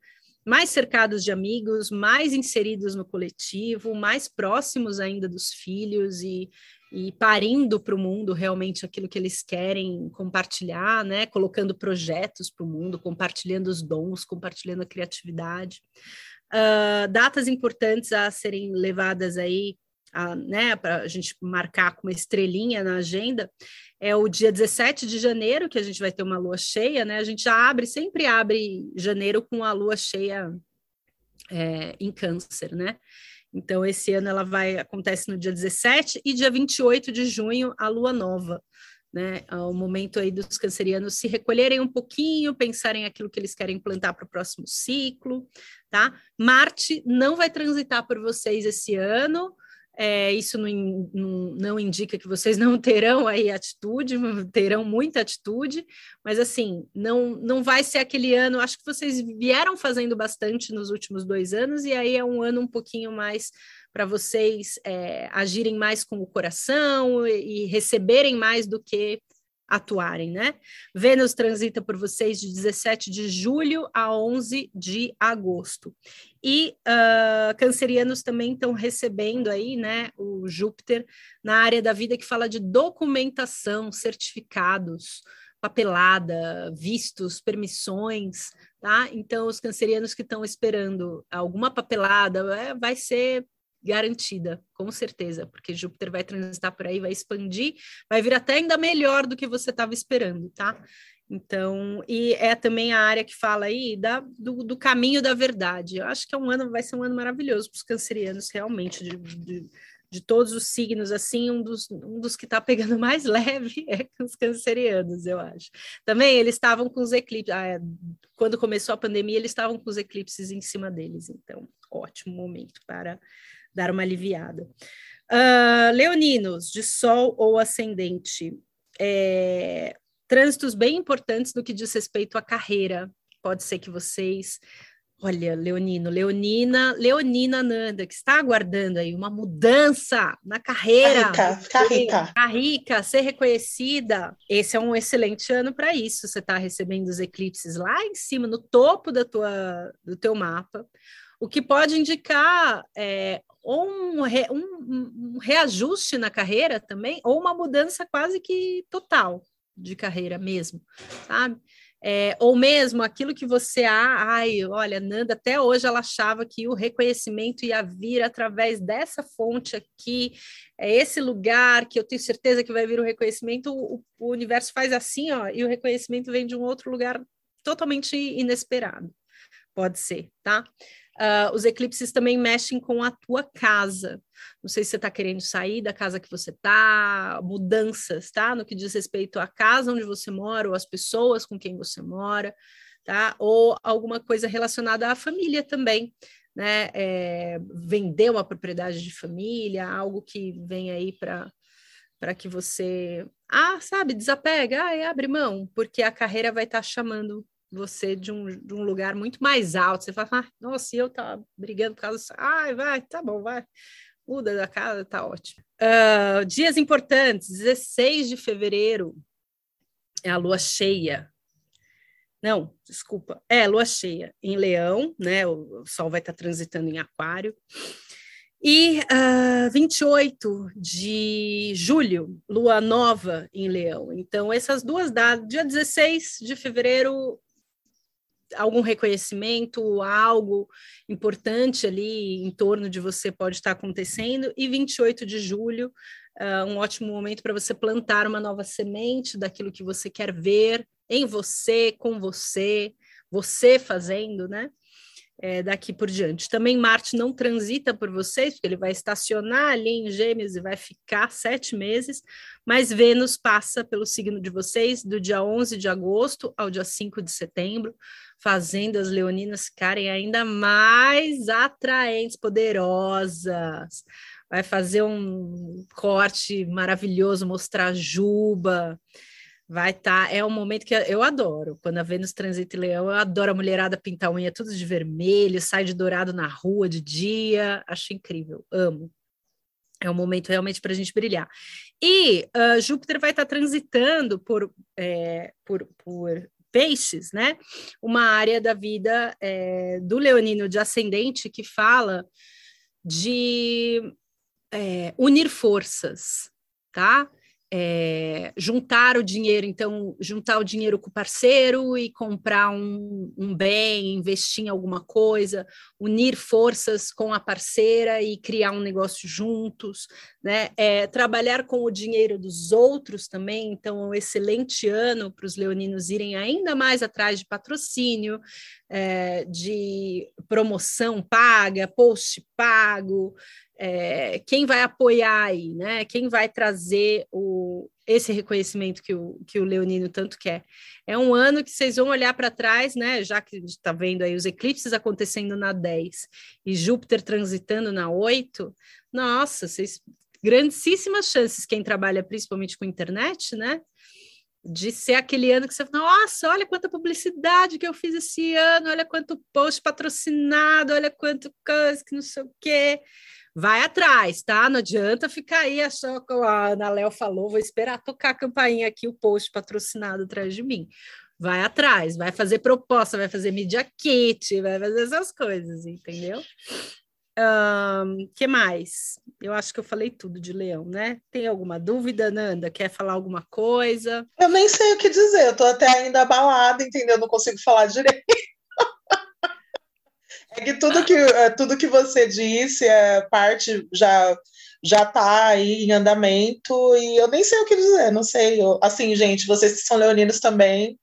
mais cercados de amigos, mais inseridos no coletivo, mais próximos ainda dos filhos e, e parindo para o mundo realmente aquilo que eles querem compartilhar, né? Colocando projetos para o mundo, compartilhando os dons, compartilhando a criatividade. Uh, datas importantes a serem levadas aí, a, né, para a gente marcar com uma estrelinha na agenda, é o dia 17 de janeiro, que a gente vai ter uma lua cheia, né? A gente já abre, sempre abre janeiro com a lua cheia é, em câncer, né? Então, esse ano ela vai, acontece no dia 17 e dia 28 de junho, a lua nova, né? É o momento aí dos cancerianos se recolherem um pouquinho, pensarem aquilo que eles querem plantar para o próximo ciclo, tá? Marte não vai transitar por vocês esse ano, é, isso não, não, indica que vocês não terão aí atitude, terão muita atitude, mas assim, não, não vai ser aquele ano. Acho que vocês vieram fazendo bastante nos últimos dois anos, e aí é um ano um pouquinho mais para vocês é, agirem mais com o coração e, e receberem mais do que atuarem, né? Vênus transita por vocês de 17 de julho a 11 de agosto. E uh, cancerianos também estão recebendo aí, né, o Júpiter na área da vida que fala de documentação, certificados, papelada, vistos, permissões, tá? Então, os cancerianos que estão esperando alguma papelada, é, vai ser garantida, com certeza, porque Júpiter vai transitar por aí, vai expandir, vai vir até ainda melhor do que você estava esperando, tá? Então, e é também a área que fala aí da, do, do, caminho da verdade. Eu acho que é um ano, vai ser um ano maravilhoso para os cancerianos, realmente, de, de, de, todos os signos, assim, um dos, um dos que está pegando mais leve é os cancerianos, eu acho. Também eles estavam com os eclipses, ah, quando começou a pandemia, eles estavam com os eclipses em cima deles, então, ótimo momento para dar uma aliviada. Uh, leoninos, de Sol ou Ascendente. É, trânsitos bem importantes no que diz respeito à carreira. Pode ser que vocês, olha, Leonino, Leonina, Leonina Nanda, que está aguardando aí uma mudança na carreira. Ficar rica, ficar rica. Ficar rica, ser reconhecida. Esse é um excelente ano para isso. Você está recebendo os eclipses lá em cima, no topo da tua, do teu mapa. O que pode indicar é, ou um, re, um, um, reajuste na carreira também, ou uma mudança quase que total de carreira mesmo, sabe? É, ou mesmo aquilo que você, ah, ai, olha, Nanda, até hoje ela achava que o reconhecimento ia vir através dessa fonte aqui, é esse lugar que eu tenho certeza que vai vir o reconhecimento, o, o universo faz assim, ó, e o reconhecimento vem de um outro lugar totalmente inesperado. Pode ser, tá? Uh, os eclipses também mexem com a tua casa. Não sei se você está querendo sair da casa que você está, mudanças, tá? No que diz respeito à casa onde você mora, ou às pessoas com quem você mora, tá? Ou alguma coisa relacionada à família também, né? É, vender uma propriedade de família, algo que vem aí para para que você, ah, sabe, desapega, ah, abre mão, porque a carreira vai estar tá chamando você de um, de um lugar muito mais alto. Você fala, ah, nossa, eu tá brigando por causa disso. Ai, vai, tá bom, vai. Muda da casa, tá ótimo. Uh, dias importantes, 16 de fevereiro é a lua cheia. Não, desculpa, é lua cheia em Leão, né? O, Sol vai estar tá transitando em Aquário. E uh, 28 de julho, lua nova em Leão. Então, essas duas datas, dia 16 de fevereiro, algum reconhecimento, algo importante ali em torno de você pode estar acontecendo. E 28 de julho, uh, um ótimo momento para você plantar uma nova semente daquilo que você quer ver em você, com você, você fazendo, né? É, daqui por diante. Também Marte não transita por vocês, porque ele vai estacionar ali em Gêmeos e vai ficar sete meses, mas Vênus passa pelo signo de vocês do dia 11 de agosto ao dia 5 de setembro, fazendo as leoninas ficarem ainda mais atraentes, poderosas. Vai fazer um corte maravilhoso, mostrar juba, Vai estar, tá, é um momento que eu adoro. Quando a Vênus transita em Leão, eu adoro a mulherada pintar unha tudo de vermelho, sai de dourado na rua de dia, acho incrível, amo. É um momento realmente para a gente brilhar. E uh, Júpiter vai estar tá transitando por, é, por, por peixes, né? Uma área da vida é, do leonino de ascendente que fala de é, unir forças, tá? É, juntar o dinheiro, então, juntar o dinheiro com o parceiro e comprar um, um, bem, investir em alguma coisa, unir forças com a parceira e criar um negócio juntos, né? É, trabalhar com o dinheiro dos outros também, então, é um excelente ano para os leoninos irem ainda mais atrás de patrocínio, é, de promoção paga, post pago, é, quem vai apoiar aí, né? Quem vai trazer o, esse reconhecimento que o, que o Leonino tanto quer. É um ano que vocês vão olhar para trás, né? Já que está vendo aí os eclipses acontecendo na 10 e Júpiter transitando na 8, nossa, vocês grandíssimas chances, quem trabalha principalmente com internet, né? De ser aquele ano que você fala, nossa, olha quanta publicidade que eu fiz esse ano, olha quanto post patrocinado, olha quanto coisa que não sei o quê vai atrás, tá? Não adianta ficar aí achando que a Ana Léo falou, vou esperar tocar a campainha aqui, o post patrocinado atrás de mim. Vai atrás, vai fazer proposta, vai fazer media kit, vai fazer essas coisas, entendeu? Um, que mais? Eu acho que eu falei tudo de leão, né? Tem alguma dúvida, Nanda? Quer falar alguma coisa? Eu nem sei o que dizer, eu tô até ainda abalada, entendeu? Não consigo falar direito. tudo que, é, tudo que você disse, é parte já já está aí em andamento e eu nem sei o que dizer, não sei. Eu, assim, gente, vocês que são leoninos também,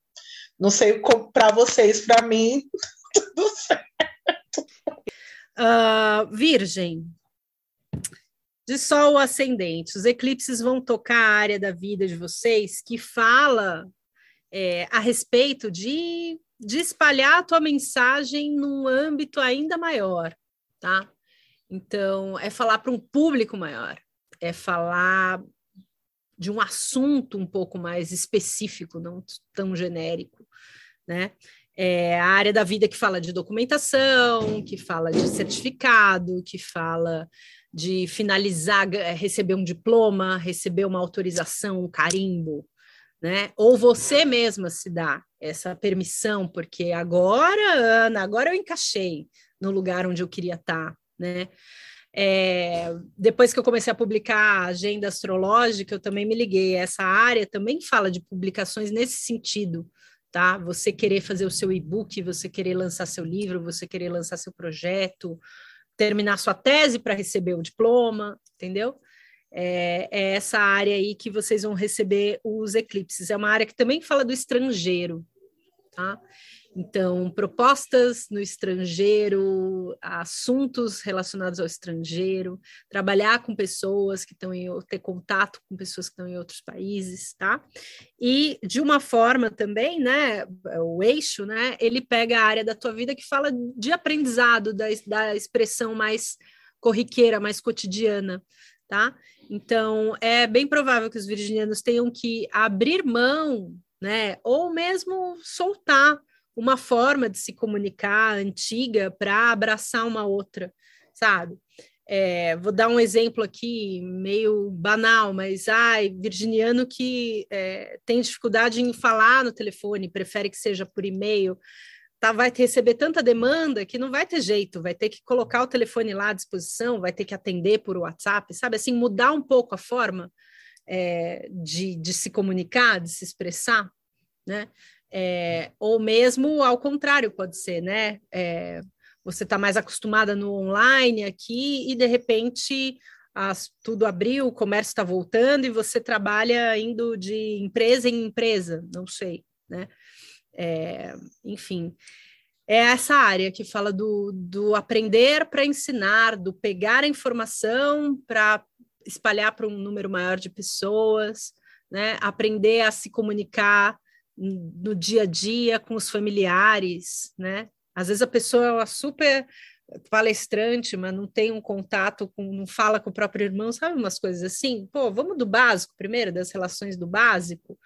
não sei para vocês, para mim, tudo certo. Uh, virgem, de Sol ascendente, os eclipses vão tocar a área da vida de vocês que fala é, a respeito de, de espalhar a tua mensagem num âmbito ainda maior, tá? Então, é falar para um público maior, é falar de um assunto um pouco mais específico, não tão genérico, né? É a área da vida que fala de documentação, que fala de certificado, que fala de finalizar, é, receber um diploma, receber uma autorização, um carimbo, né? Ou você mesma se dá essa permissão, porque agora, Ana, agora eu encaixei no lugar onde eu queria estar, né? É, depois que eu comecei a publicar a agenda astrológica, eu também me liguei. Essa área também fala de publicações nesse sentido, tá? Você querer fazer o seu e-book, você querer lançar seu livro, você querer lançar seu projeto, terminar sua tese para receber o diploma, entendeu? É, é, essa área aí que vocês vão receber os eclipses. É uma área que também fala do estrangeiro, tá? Então, propostas no estrangeiro, assuntos relacionados ao estrangeiro, trabalhar com pessoas que estão em ter contato com pessoas que estão em outros países, tá? E de uma forma também, né, o eixo, né, ele pega a área da tua vida que fala de aprendizado, da, da expressão mais corriqueira, mais cotidiana, tá? Então, é bem provável que os virginianos tenham que abrir mão, né, ou mesmo soltar uma forma de se comunicar antiga para abraçar uma outra, sabe? É, vou dar um exemplo aqui meio banal, mas ai, virginiano que é, tem dificuldade em falar no telefone, prefere que seja por e-mail, tá, vai receber tanta demanda que não vai ter jeito, vai ter que colocar o telefone lá à disposição, vai ter que atender por WhatsApp, sabe? Assim, mudar um pouco a forma é, de, de se comunicar, de se expressar, né? É, ou mesmo ao contrário, pode ser, né? É, você está mais acostumada no online aqui e de repente as, tudo abriu, o comércio está voltando e você trabalha indo de empresa em empresa, não sei, né? É, enfim, é essa área que fala do, do aprender para ensinar, do pegar a informação para espalhar para um número maior de pessoas, né? Aprender a se comunicar no dia a dia com os familiares, né? Às vezes a pessoa é super palestrante, mas não tem um contato com, não fala com o próprio irmão, sabe umas coisas assim? Pô, vamos do básico primeiro, das relações do básico,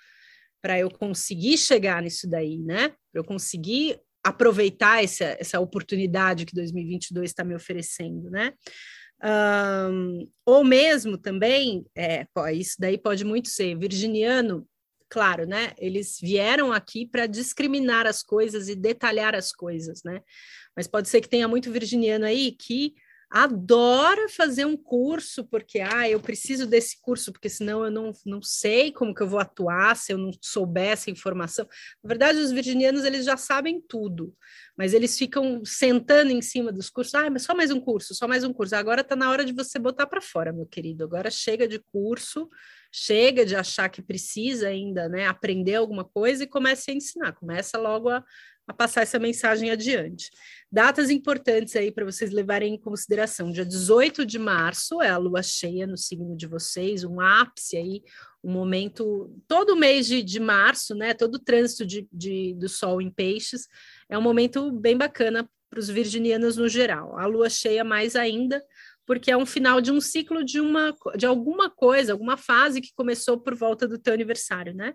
para eu conseguir chegar nisso daí, né? Para eu conseguir aproveitar essa, essa oportunidade que 2022 está me oferecendo, né? Um, ou mesmo também, é, pô, isso daí pode muito ser virginiano claro, né? Eles vieram aqui para discriminar as coisas e detalhar as coisas, né? Mas pode ser que tenha muito virginiano aí que adora fazer um curso porque ah, eu preciso desse curso porque senão eu não, não sei como que eu vou atuar se eu não souber essa informação. Na verdade, os virginianos eles já sabem tudo, mas eles ficam sentando em cima dos cursos. Ah, mas só mais um curso, só mais um curso. Agora está na hora de você botar para fora, meu querido. Agora chega de curso chega de achar que precisa ainda né, aprender alguma coisa e comece a ensinar, começa logo a, a passar essa mensagem adiante. Datas importantes aí para vocês levarem em consideração. Dia 18 de março é a lua cheia no signo de vocês, um ápice aí, um momento, todo mês de, de março, né? Todo o trânsito de, de, do sol em peixes é um momento bem bacana para os virginianos no geral. A lua cheia mais ainda, porque é um final de um ciclo de uma de alguma coisa, alguma fase que começou por volta do teu aniversário, né?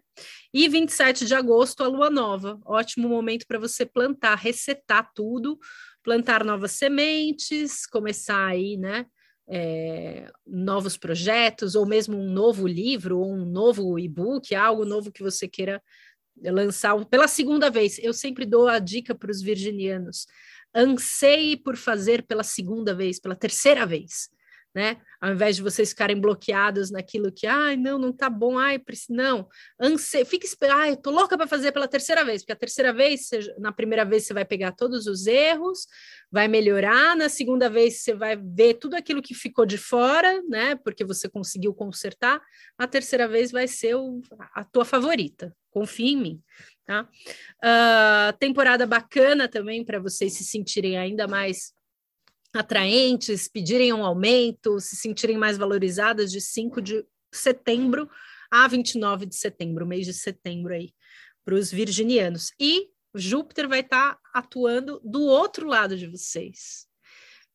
E 27 de agosto a lua nova, ótimo momento para você plantar, resetar tudo, plantar novas sementes, começar aí, né? É, novos projetos, ou mesmo um novo livro, ou um novo e-book, algo novo que você queira lançar pela segunda vez. Eu sempre dou a dica para os virginianos anseie por fazer pela segunda vez, pela terceira vez. né? Ao invés de vocês ficarem bloqueados naquilo que, ai, não, não tá bom, ai, não. Anse... Fique esperando, ai, tô louca para fazer pela terceira vez, porque a terceira vez, você... na primeira vez você vai pegar todos os erros, vai melhorar, na segunda vez você vai ver tudo aquilo que ficou de fora, né? Porque você conseguiu consertar, a terceira vez vai ser o... a tua favorita. Confia em mim. Tá? Uh, temporada bacana também para vocês se sentirem ainda mais atraentes, pedirem um aumento, se sentirem mais valorizadas de 5 de setembro a 29 de setembro, mês de setembro aí, para os virginianos. E Júpiter vai estar tá atuando do outro lado de vocês.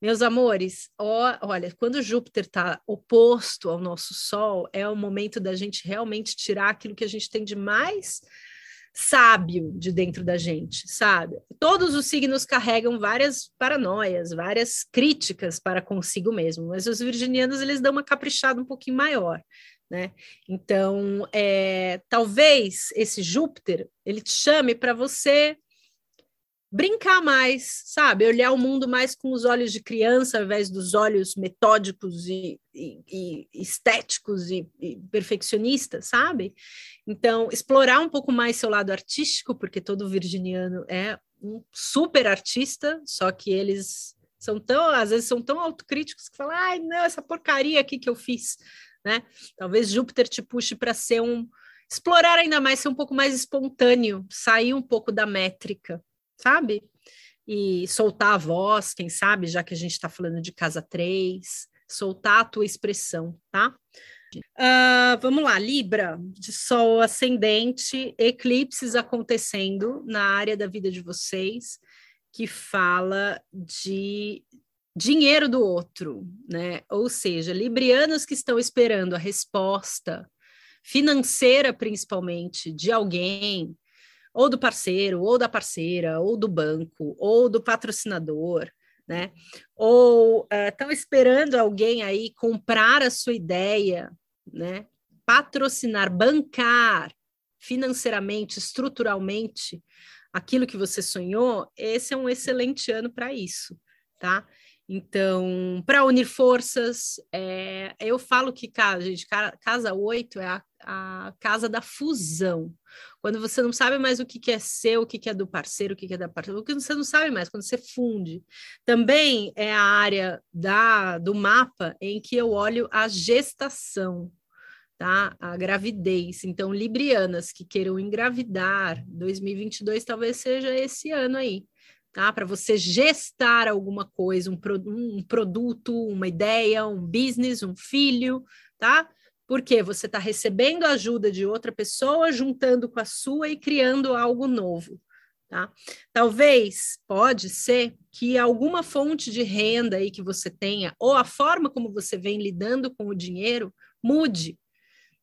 Meus amores, ó, olha, quando Júpiter está oposto ao nosso Sol, é o momento da gente realmente tirar aquilo que a gente tem de mais sábio de dentro da gente, sabe? Todos os signos carregam várias paranoias, várias críticas para consigo mesmo, mas os virginianos eles dão uma caprichada um pouquinho maior, né? Então, é, talvez esse Júpiter ele te chame para você brincar mais, sabe? Olhar o mundo mais com os olhos de criança, ao invés dos olhos metódicos e, e, e estéticos e, e, perfeccionistas, sabe? Então, explorar um pouco mais seu lado artístico, porque todo virginiano é um super artista, só que eles são tão, às vezes são tão autocríticos que falam, ai, não, essa porcaria aqui que eu fiz, né? Talvez Júpiter te puxe para ser um explorar ainda mais, ser um pouco mais espontâneo, sair um pouco da métrica, sabe? E soltar a voz, quem sabe, já que a gente está falando de casa 3, soltar a tua expressão, tá? Uh, vamos lá, Libra, de Sol ascendente, eclipses acontecendo na área da vida de vocês, que fala de dinheiro do outro, né? Ou seja, librianos que estão esperando a resposta financeira, principalmente, de alguém, ou do parceiro, ou da parceira, ou do banco, ou do patrocinador, né? Ou estão uh, esperando alguém aí comprar a sua ideia, né? Patrocinar, bancar financeiramente, estruturalmente aquilo que você sonhou, esse é um excelente ano para isso, tá? Então, para unir forças, é, eu falo que, cara, gente, casa 8 é a, a, casa da fusão. Quando você não sabe mais o que, que é seu, o que, que é do parceiro, o que, que é da parceira, o que você não sabe mais, quando você funde. Também é a área da, do mapa em que eu olho a gestação, tá? A gravidez. Então, librianas que queiram engravidar, 2022 talvez seja esse ano aí tá? Para você gestar alguma coisa, um, pro, um produto, uma ideia, um business, um filho, tá? Porque você está recebendo a ajuda de outra pessoa, juntando com a sua e criando algo novo. Tá? Talvez, pode ser, que alguma fonte de renda aí que você tenha, ou a forma como você vem lidando com o dinheiro, mude.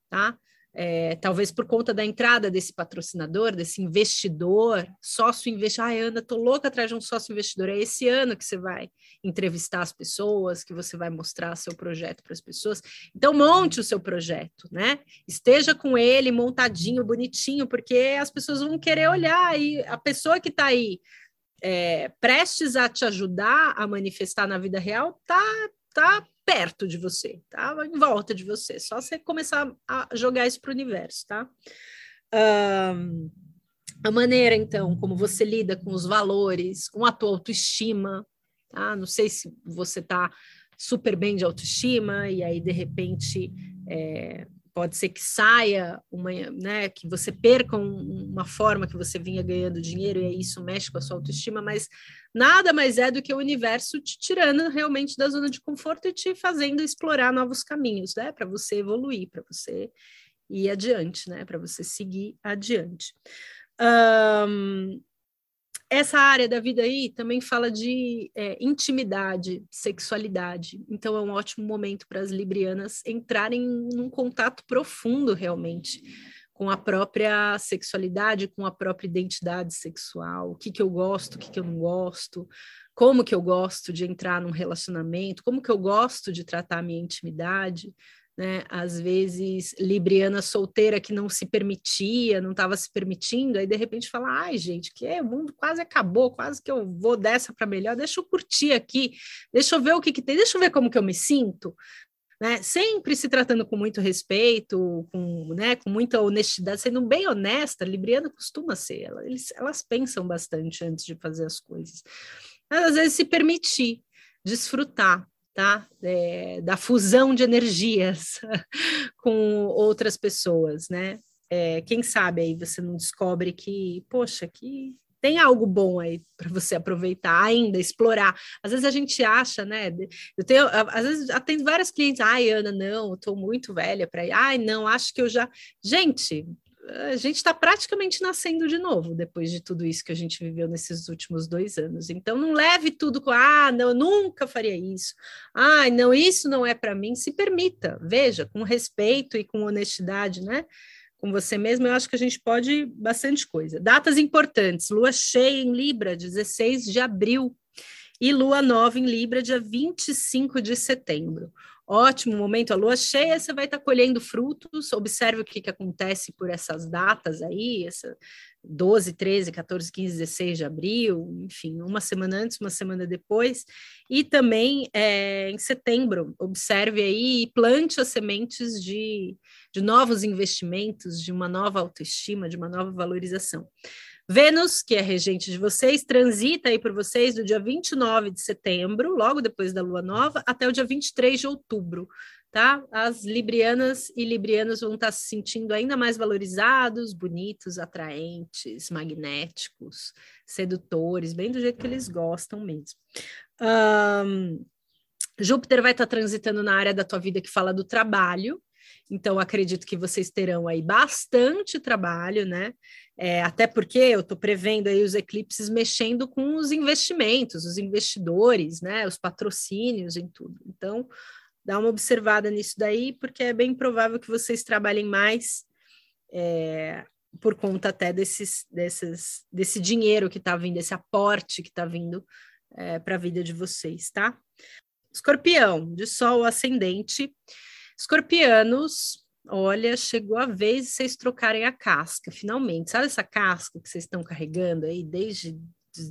Tá? É, talvez por conta da entrada desse patrocinador, desse investidor, sócio investidor. Ai, Ana, tô louca atrás de um sócio investidor. É esse ano que você vai entrevistar as pessoas, que você vai mostrar seu projeto para as pessoas. Então, monte o seu projeto, né? Esteja com ele montadinho, bonitinho, porque as pessoas vão querer olhar e a pessoa que está aí é, prestes a te ajudar a manifestar na vida real, tá, tá perto de você, tá? Em volta de você. Só você começar a jogar isso para o universo, tá? Um, a maneira, então, como você lida com os valores, com a tua autoestima, tá? Não sei se você tá super bem de autoestima e aí, de repente, é, pode ser que saia uma, né, que você perca um, uma forma que você vinha ganhando dinheiro e isso mexe com a sua autoestima, mas nada mais é do que o universo te tirando realmente da zona de conforto e te fazendo explorar novos caminhos, né, para você evoluir, para você ir adiante, né, para você seguir adiante. Um, essa área da vida aí também fala de é, intimidade, sexualidade. Então é um ótimo momento para as librianas entrarem num contato profundo realmente com a própria sexualidade, com a própria identidade sexual, o que, que eu gosto, o que, que eu não gosto, como que eu gosto de entrar num relacionamento, como que eu gosto de tratar a minha intimidade, né? Às vezes, libriana solteira que não se permitia, não estava se permitindo, aí de repente fala: ai, gente, que é, o mundo quase acabou, quase que eu vou dessa para melhor, deixa eu curtir aqui, deixa eu ver o que, que tem, deixa eu ver como que eu me sinto. Né? Sempre se tratando com muito respeito, com, né, com muita honestidade, sendo bem honesta, libriana costuma ser, elas, elas pensam bastante antes de fazer as coisas. Mas, às vezes se permitir, desfrutar, tá? É, da fusão de energias com outras pessoas, né? É, quem sabe aí você não descobre que, poxa, que tem algo bom aí para você aproveitar ainda, explorar. Às vezes a gente acha, né? Eu tenho, às vezes atendo várias clientes, ai, Ana, não, eu estou muito velha para ir, ai, não, acho que eu já. Gente, a gente está praticamente nascendo de novo depois de tudo isso que a gente viveu nesses últimos dois anos. Então, não leve tudo com, ah, não, eu nunca faria isso. Ah, não, isso não é para mim. Se permita, veja, com respeito e com honestidade, né? Com você mesmo, eu acho que a gente pode bastante coisa. Datas importantes: lua cheia em Libra, 16 de abril, e lua nova em Libra, dia 25 de setembro ótimo momento, a lua cheia, você vai estar tá colhendo frutos, observe o que, que acontece por essas datas aí, essa 12, 13, 14, 15, 16 de abril, enfim, uma semana antes, uma semana depois, e também é, em setembro, observe aí e plante as sementes de, de novos investimentos, de uma nova autoestima, de uma nova valorização. Vênus, que é regente de vocês, transita aí por vocês do dia 29 de setembro, logo depois da lua nova, até o dia 23 de outubro, tá? As librianas e librianos vão estar se sentindo ainda mais valorizados, bonitos, atraentes, magnéticos, sedutores, bem do jeito que eles gostam mesmo. Um, Júpiter vai estar transitando na área da tua vida que fala do trabalho, então acredito que vocês terão aí bastante trabalho, né? É, até porque eu estou prevendo aí os eclipses mexendo com os investimentos, os investidores, né, os patrocínios em tudo. Então, dá uma observada nisso daí, porque é bem provável que vocês trabalhem mais é, por conta até desses, desses, desse dinheiro que está vindo, esse aporte que está vindo é, para a vida de vocês, tá? Escorpião, de Sol ascendente. Escorpianos Olha, chegou a vez de vocês trocarem a casca, finalmente. Sabe essa casca que vocês estão carregando aí desde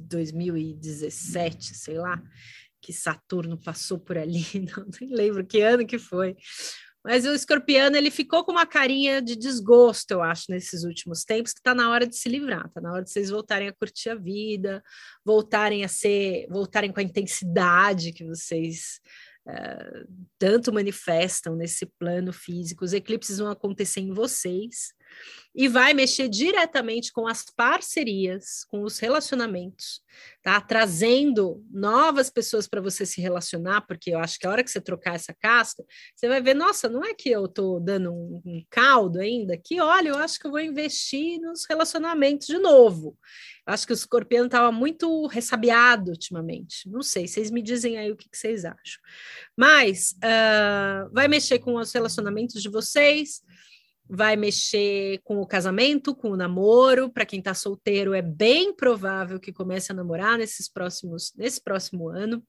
2017, sei lá, que Saturno passou por ali, não nem lembro que ano que foi. Mas o escorpiano, ele ficou com uma carinha de desgosto, eu acho, nesses últimos tempos, que está na hora de se livrar, está na hora de vocês voltarem a curtir a vida, voltarem a ser, voltarem com a intensidade que vocês tanto manifestam nesse plano físico. Os eclipses vão acontecer em vocês e vai mexer diretamente com as parcerias, com os relacionamentos, tá? Trazendo novas pessoas para você se relacionar, porque eu acho que a hora que você trocar essa casca, você vai ver, nossa, não é que eu estou dando um, um caldo ainda, que olha, eu acho que eu vou investir nos relacionamentos de novo. Acho que o escorpião estava muito ressabiado ultimamente. Não sei, vocês me dizem aí o que, que vocês acham. Mas uh, vai mexer com os relacionamentos de vocês, vai mexer com o casamento, com o namoro. Para quem está solteiro, é bem provável que comece a namorar nesses próximos, nesse próximo ano.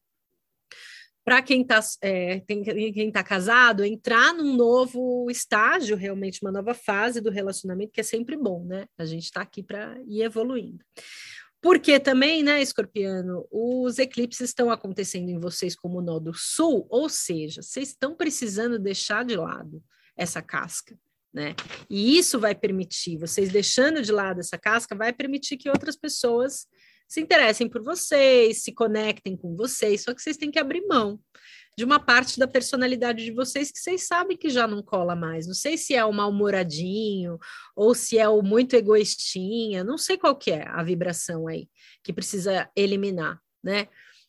Para quem está é, quem tá casado, entrar num novo estágio, realmente, uma nova fase do relacionamento, que é sempre bom, né? A gente está aqui para ir evoluindo. Porque também, né, escorpiano, os eclipses estão acontecendo em vocês como nó do sul, ou seja, vocês estão precisando deixar de lado essa casca né? E isso vai permitir, vocês deixando de lado essa casca, vai permitir que outras pessoas se interessem por vocês, se conectem com vocês, só que vocês têm que abrir mão de uma parte da personalidade de vocês que vocês sabem que já não cola mais. Não sei se é o mal-humoradinho ou se é o muito egoístinha, não sei qual que é a vibração aí que precisa eliminar, né?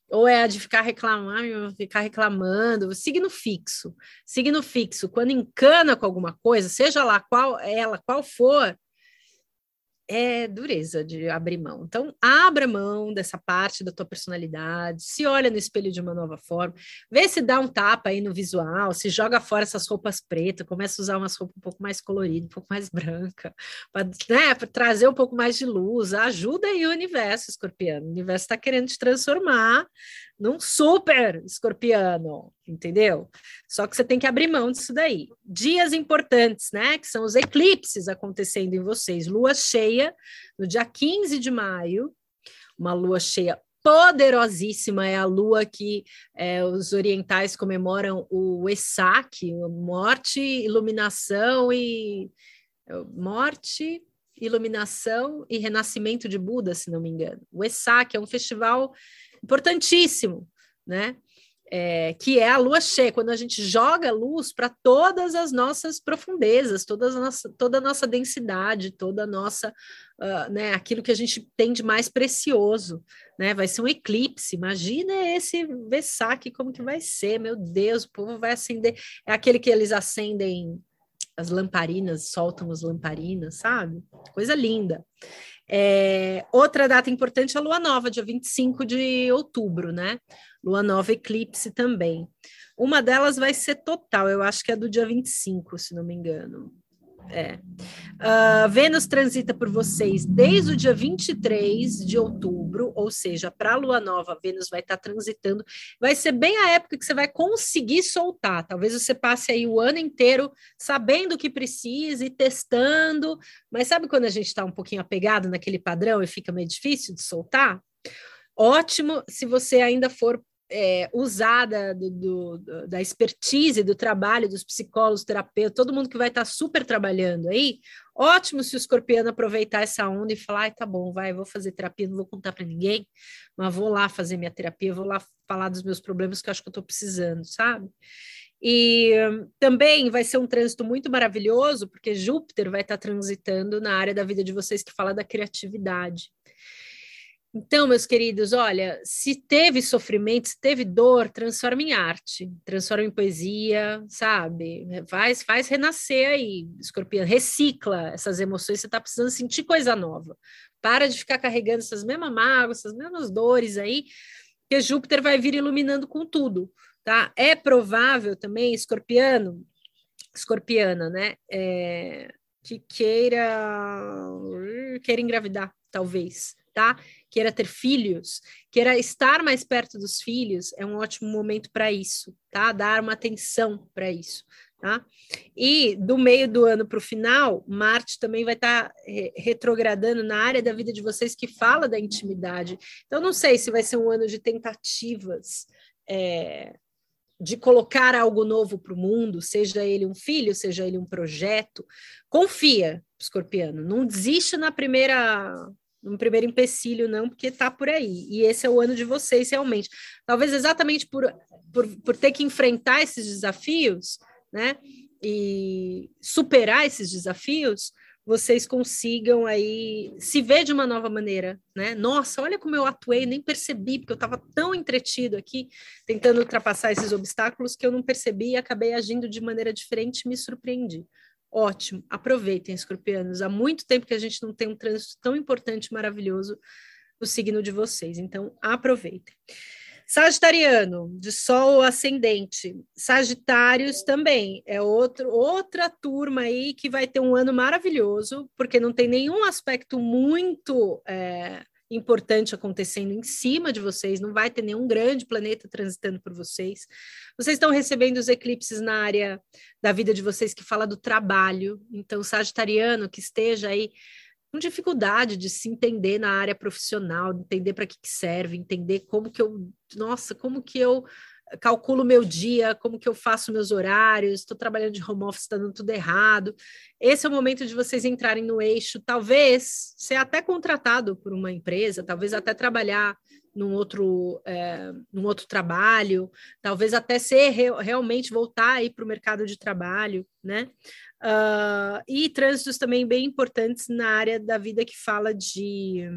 Ou é a de ficar reclamando, ficar reclamando, signo fixo. Signo fixo, quando encana com alguma coisa, seja lá qual ela, qual for, é dureza de abrir mão. Então, abra mão dessa parte da tua personalidade, se olha no espelho de uma nova forma, vê se dá um tapa aí no visual, se joga fora essas roupas pretas, começa a usar umas roupas um pouco mais coloridas, um pouco mais branca, para né, trazer um pouco mais de luz, ajuda aí o universo, escorpião. O universo está querendo te transformar, num super escorpiano, entendeu? Só que você tem que abrir mão disso daí. Dias importantes, né? Que são os eclipses acontecendo em vocês. Lua cheia no dia 15 de maio, uma lua cheia poderosíssima, é a lua que é, os orientais comemoram o Wesak, morte, iluminação e morte, iluminação e renascimento de Buda, se não me engano. O Wesak é um festival importantíssimo, né? É, que é a lua cheia, quando a gente joga luz para todas as nossas profundezas, toda a nossa, toda a nossa densidade, toda a nossa, uh, né, aquilo que a gente tem de mais precioso, né? Vai ser um eclipse. Imagina esse Vesak, como que vai ser? Meu Deus, o povo vai acender. É aquele que eles acendem as lamparinas, soltam as lamparinas, sabe? Coisa linda. É, outra data importante é a lua nova, dia 25 de outubro, né? Lua nova eclipse também. Uma delas vai ser total, eu acho que é do dia 25, se não me engano. É. Uh, Vênus transita por vocês desde o dia 23 de outubro, ou seja, para a lua nova, Vênus vai estar tá transitando. Vai ser bem a época que você vai conseguir soltar. Talvez você passe aí o ano inteiro sabendo o que precisa e testando, mas sabe quando a gente está um pouquinho apegado naquele padrão e fica meio difícil de soltar? Ótimo se você ainda for é, usada do, do, da expertise, do trabalho dos psicólogos, terapeutas, todo mundo que vai estar tá super trabalhando aí, ótimo se o escorpiano aproveitar essa onda e falar, tá bom, vai, vou fazer terapia, não vou contar para ninguém, mas vou lá fazer minha terapia, vou lá falar dos meus problemas que eu acho que eu estou precisando, sabe? E também vai ser um trânsito muito maravilhoso, porque Júpiter vai estar tá transitando na área da vida de vocês que fala da criatividade. Então, meus queridos, olha, se teve sofrimento, se teve dor, transforma em arte, transforma em poesia, sabe? Faz, faz renascer aí, escorpião, recicla essas emoções, você está precisando sentir coisa nova. Para de ficar carregando essas mesmas mágoas, essas mesmas dores aí, que Júpiter vai vir iluminando com tudo, tá? É provável também, escorpiano, escorpiana, né? É, que queira, queira engravidar, talvez, tá? Queira ter filhos, queira estar mais perto dos filhos, é um ótimo momento para isso, tá? Dar uma atenção para isso, tá? E do meio do ano para o final, Marte também vai estar tá retrogradando na área da vida de vocês que fala da intimidade. Então, não sei se vai ser um ano de tentativas. É, de colocar algo novo para o mundo, seja ele um filho, seja ele um projeto, confia, escorpiano, não desiste na primeira um primeiro empecilho, não, porque está por aí. E esse é o ano de vocês, realmente. Talvez exatamente por, por, por ter que enfrentar esses desafios, né? E superar esses desafios, vocês consigam aí se ver de uma nova maneira, né? Nossa, olha como eu atuei, nem percebi, porque eu estava tão entretido aqui, tentando ultrapassar esses obstáculos, que eu não percebi e acabei agindo de maneira diferente me surpreendi. Ótimo, aproveitem, escorpianos. Há muito tempo que a gente não tem um trânsito tão importante maravilhoso no signo de vocês, então aproveitem. Sagitariano, de Sol ascendente. Sagitários também é outro, outra turma aí que vai ter um ano maravilhoso, porque não tem nenhum aspecto muito é, importante acontecendo em cima de vocês, não vai ter nenhum grande planeta transitando por vocês. Vocês estão recebendo os eclipses na área da vida de vocês que fala do trabalho. Então, sagitariano que esteja aí com dificuldade de se entender na área profissional, entender para que, que serve, entender como que eu, nossa, como que eu calculo meu dia, como que eu faço meus horários, estou trabalhando de home office, está dando tudo errado. Esse é o momento de vocês entrarem no eixo, talvez ser até contratado por uma empresa, talvez até trabalhar num outro, é, num outro trabalho, talvez até ser re realmente voltar aí para o mercado de trabalho, né? Uh, e trânsitos também bem importantes na área da vida que fala de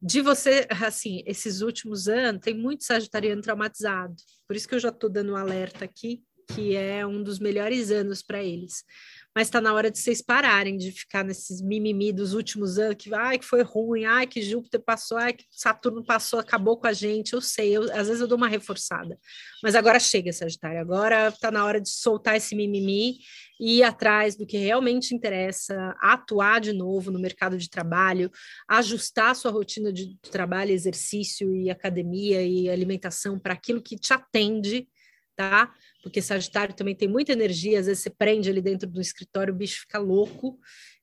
de você, assim, esses últimos anos, tem muito sagitariano traumatizado. Por isso que eu já estou dando um alerta aqui, que é um dos melhores anos para eles. Mas está na hora de vocês pararem de ficar nesses mimimi dos últimos anos, que, ai, que foi ruim, ai, que Júpiter passou, ai, que Saturno passou, acabou com a gente, eu sei, eu, às vezes eu dou uma reforçada, mas agora chega, Sagitário, agora está na hora de soltar esse mimimi e ir atrás do que realmente interessa, atuar de novo no mercado de trabalho, ajustar sua rotina de trabalho, exercício e academia e alimentação para aquilo que te atende, tá? Porque Sagitário também tem muita energia, às vezes você prende ali dentro do escritório, o bicho fica louco.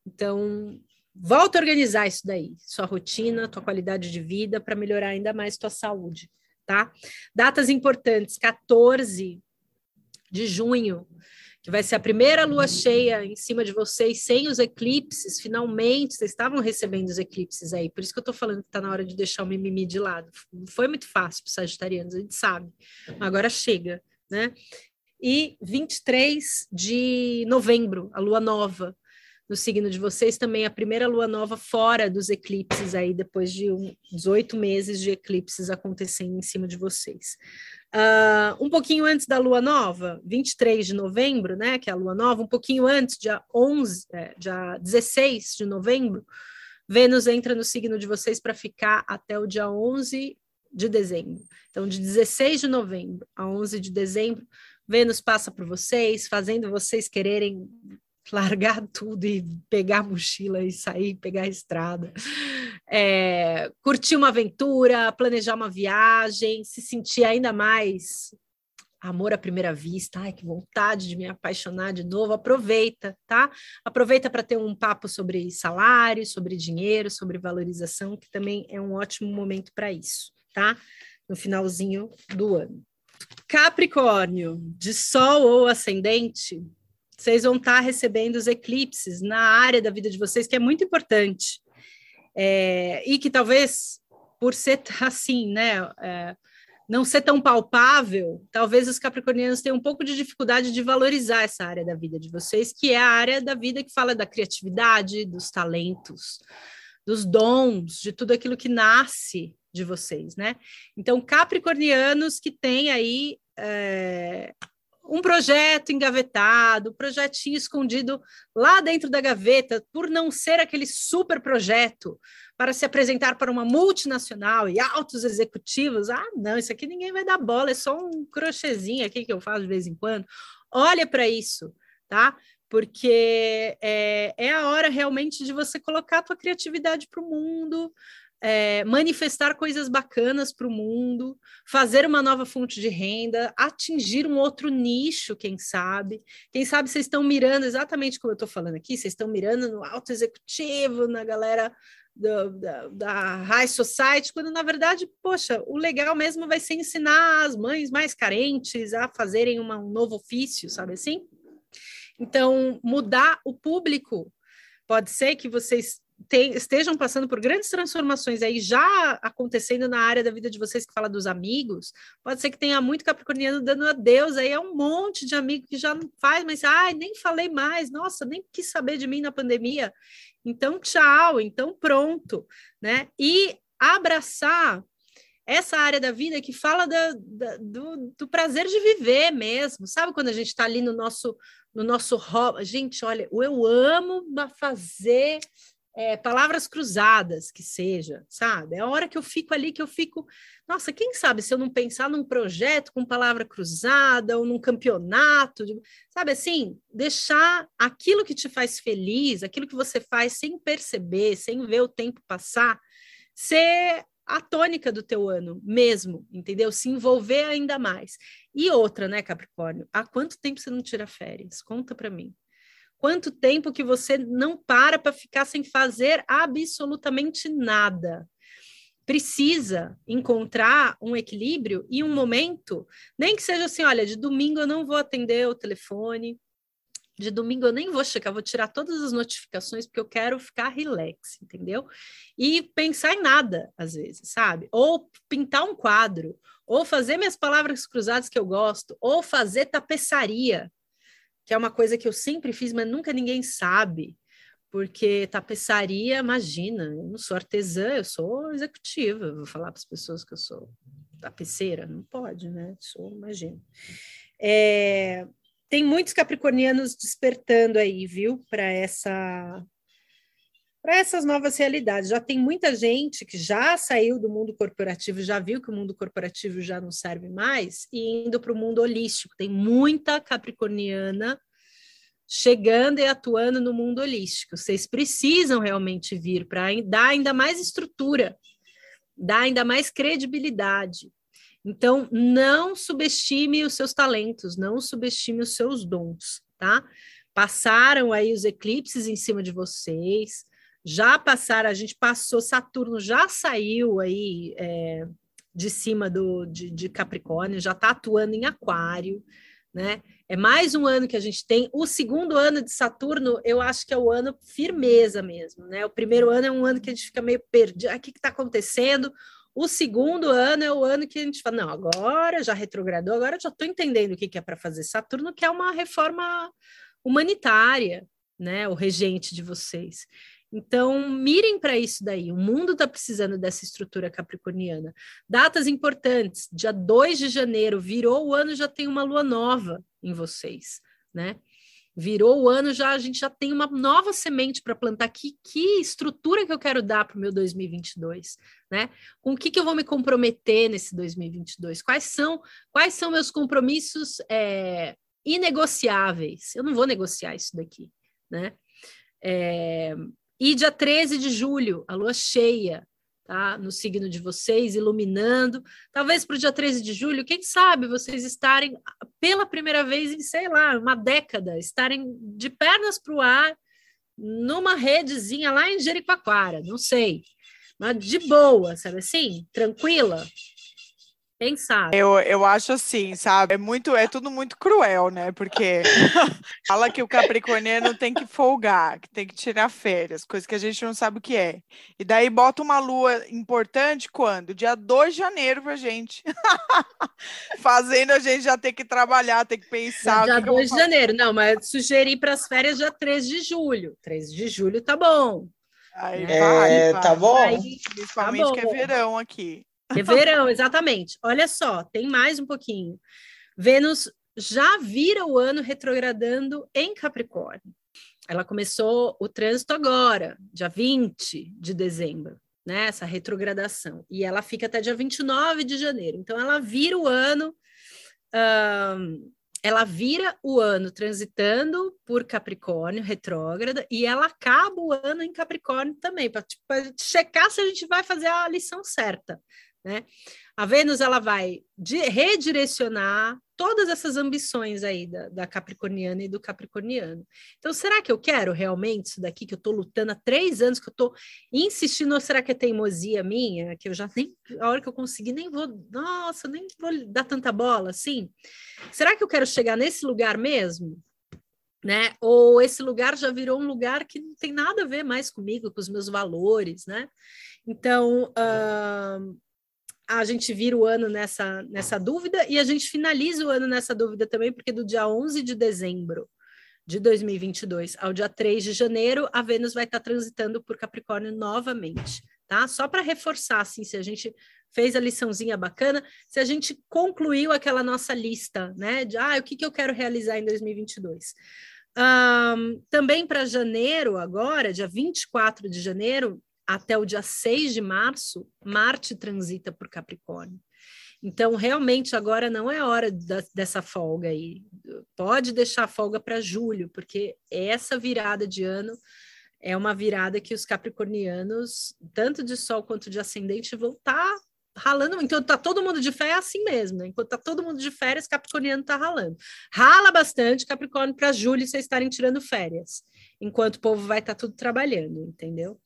Então, volta a organizar isso daí, sua rotina, tua qualidade de vida, para melhorar ainda mais tua saúde, tá? Datas importantes, 14 de junho, que vai ser a primeira lua cheia em cima de vocês, sem os eclipses, finalmente, vocês estavam recebendo os eclipses aí, por isso que eu estou falando que está na hora de deixar o mimimi de lado. Não foi muito fácil para os sagitarianos, a gente sabe, agora chega, né? E 23 de novembro, a lua nova, no signo de vocês, também a primeira lua nova fora dos eclipses aí, depois de um, 18 meses de eclipses acontecendo em cima de vocês. Uh, um pouquinho antes da lua nova, 23 de novembro, né, que é a lua nova, um pouquinho antes, dia 11, é, dia 16 de novembro, Vênus entra no signo de vocês para ficar até o dia 11 de dezembro. Então, de 16 de novembro a 11 de dezembro, Vênus passa por vocês, fazendo vocês quererem largar tudo e pegar a mochila e sair, pegar a estrada é, curtir uma aventura, planejar uma viagem, se sentir ainda mais amor à primeira vista, ai que vontade de me apaixonar de novo, aproveita, tá? Aproveita para ter um papo sobre salário, sobre dinheiro, sobre valorização, que também é um ótimo momento para isso, tá? No finalzinho do ano. Capricórnio, de Sol ou ascendente, vocês vão estar tá recebendo os eclipses na área da vida de vocês, que é muito importante é, e que talvez, por ser assim, né, é, não ser tão palpável, talvez os capricornianos tenham um pouco de dificuldade de valorizar essa área da vida de vocês, que é a área da vida que fala da criatividade, dos talentos, dos dons, de tudo aquilo que nasce de vocês, né? Então, capricornianos que têm aí é, um projeto engavetado, um projetinho escondido lá dentro da gaveta, por não ser aquele super projeto para se apresentar para uma multinacional e altos executivos. Ah, não, isso aqui ninguém vai dar bola, é só um crochêzinho aqui que eu faço de vez em quando. Olha para isso, tá? Porque é, é a hora realmente de você colocar a tua criatividade para o mundo, é, manifestar coisas bacanas para o mundo, fazer uma nova fonte de renda, atingir um outro nicho, quem sabe. Quem sabe vocês estão mirando exatamente como eu estou falando aqui, vocês estão mirando no alto executivo, na galera do, da, da High Society, quando na verdade, poxa, o legal mesmo vai ser ensinar as mães mais carentes a fazerem uma, um novo ofício, sabe assim? Então, mudar o público. Pode ser que vocês tem, estejam passando por grandes transformações aí já acontecendo na área da vida de vocês que fala dos amigos, pode ser que tenha muito capricorniano dando adeus aí é um monte de amigo que já não faz, mas ai, nem falei mais, nossa, nem quis saber de mim na pandemia. Então, tchau, então pronto, né? E abraçar essa área da vida que fala da, da, do, do, prazer de viver mesmo, sabe? Quando a gente está ali no nosso no nosso gente, olha, eu amo fazer é, palavras cruzadas que seja, sabe? É a hora que eu fico ali que eu fico, nossa, quem sabe se eu não pensar num projeto com palavra cruzada ou num campeonato, de, sabe assim, deixar aquilo que te faz feliz, aquilo que você faz sem perceber, sem ver o tempo passar, ser a tônica do teu ano mesmo, entendeu? Se envolver ainda mais. E outra, né, Capricórnio? Há quanto tempo você não tira férias? Conta para mim. Quanto tempo que você não para para ficar sem fazer absolutamente nada? Precisa encontrar um equilíbrio e um momento, nem que seja assim, olha, de domingo eu não vou atender o telefone, de domingo eu nem vou checar, vou tirar todas as notificações porque eu quero ficar relax, entendeu? E pensar em nada, às vezes, sabe? Ou pintar um quadro, ou fazer minhas palavras cruzadas que eu gosto, ou fazer tapeçaria, que é uma coisa que eu sempre fiz, mas nunca ninguém sabe, porque tapeçaria, imagina, eu não sou artesã, eu sou executiva, vou falar para as pessoas que eu sou tapeceira, não pode, né? Sou, imagina. É, tem muitos capricornianos despertando aí, viu, para essa para essas novas realidades. Já tem muita gente que já saiu do mundo corporativo, já viu que o mundo corporativo já não serve mais e indo para o mundo holístico. Tem muita capricorniana chegando e atuando no mundo holístico. Vocês precisam realmente vir para dar ainda mais estrutura, dar ainda mais credibilidade. Então, não subestime os seus talentos, não subestime os seus dons, tá? Passaram aí os eclipses em cima de vocês, já passaram, a gente passou, Saturno já saiu aí é, de cima do, de, de Capricórnio, já está atuando em Aquário, né? É mais um ano que a gente tem. O segundo ano de Saturno, eu acho que é o ano firmeza mesmo, né? O primeiro ano é um ano que a gente fica meio perdido. Ah, o que está acontecendo? O segundo ano é o ano que a gente fala, não, agora já retrogradou, agora já estou entendendo o que, que é para fazer. Saturno que é uma reforma humanitária, né? O regente de vocês. Então, mirem para isso daí. O mundo está precisando dessa estrutura capricorniana. Datas importantes: dia 2 de janeiro, virou o ano, já tem uma lua nova em vocês, né? Virou o ano, já a gente já tem uma nova semente para plantar. Que, que estrutura que eu quero dar para o meu 2022, né? Com o que, que eu vou me comprometer nesse 2022? Quais são quais são meus compromissos é, inegociáveis? Eu não vou negociar isso daqui, né? É, e dia 13 de julho, a lua cheia, tá? No signo de vocês, iluminando. Talvez para o dia 13 de julho, quem sabe vocês estarem pela primeira vez em, sei lá, uma década, estarem de pernas para o ar, numa redezinha lá em Jericoacoara, não sei. Mas de boa, sabe assim? Tranquila, pensar. Eu, eu acho assim, sabe? É muito, é tudo muito cruel, né? Porque fala que o capricorniano tem que folgar, que tem que tirar férias, coisa que a gente não sabe o que é. E daí bota uma lua importante quando? Dia 2 de janeiro pra gente. Fazendo a gente já ter que trabalhar, ter que pensar. Dia 2 de janeiro, não, mas sugeri para as férias dia 3 de julho. 3 de julho tá bom. Aí, é, vai, vai, tá bom? Vai, principalmente tá bom. que é verão aqui. É verão, exatamente. Olha só, tem mais um pouquinho. Vênus já vira o ano retrogradando em Capricórnio. Ela começou o trânsito agora, dia 20 de dezembro, né? Essa retrogradação. E ela fica até dia 29 de janeiro. Então, ela vira o ano. Um, ela vira o ano transitando por Capricórnio, retrógrada, e ela acaba o ano em Capricórnio também, para tipo, checar se a gente vai fazer a lição certa. Né? A Vênus ela vai redirecionar todas essas ambições aí da, da, Capricorniana e do Capricorniano. Então, será que eu quero realmente isso daqui que eu estou lutando há três anos, que eu estou insistindo, ou será que é teimosia minha, que eu já nem, a hora que eu conseguir, nem vou, nossa, nem vou dar tanta bola assim? Será que eu quero chegar nesse lugar mesmo? Né? Ou esse lugar já virou um lugar que não tem nada a ver mais comigo, com os meus valores, né? Então, uh, a gente vira o ano nessa, nessa dúvida e a gente finaliza o ano nessa dúvida também, porque do dia 11 de dezembro de 2022 ao dia 3 de janeiro, a Vênus vai estar transitando por Capricórnio novamente, tá? Só para reforçar, assim, se a gente fez a liçãozinha bacana, se a gente concluiu aquela nossa lista, né, de, ah, o que, que eu quero realizar em 2022. Um, também para janeiro, agora, dia 24 de janeiro, até o dia 6 de março, Marte transita por Capricórnio. Então, realmente, agora não é hora da, dessa folga aí. Pode deixar a folga para julho, porque essa virada de ano é uma virada que os capricornianos, tanto de sol quanto de ascendente, vão estar tá ralando. Então, tá todo mundo de férias é assim mesmo, né? Enquanto tá todo mundo de férias, Capricorniano tá ralando. Rala bastante Capricórnio para julho vocês estarem tirando férias, enquanto o povo vai estar tá tudo trabalhando, entendeu?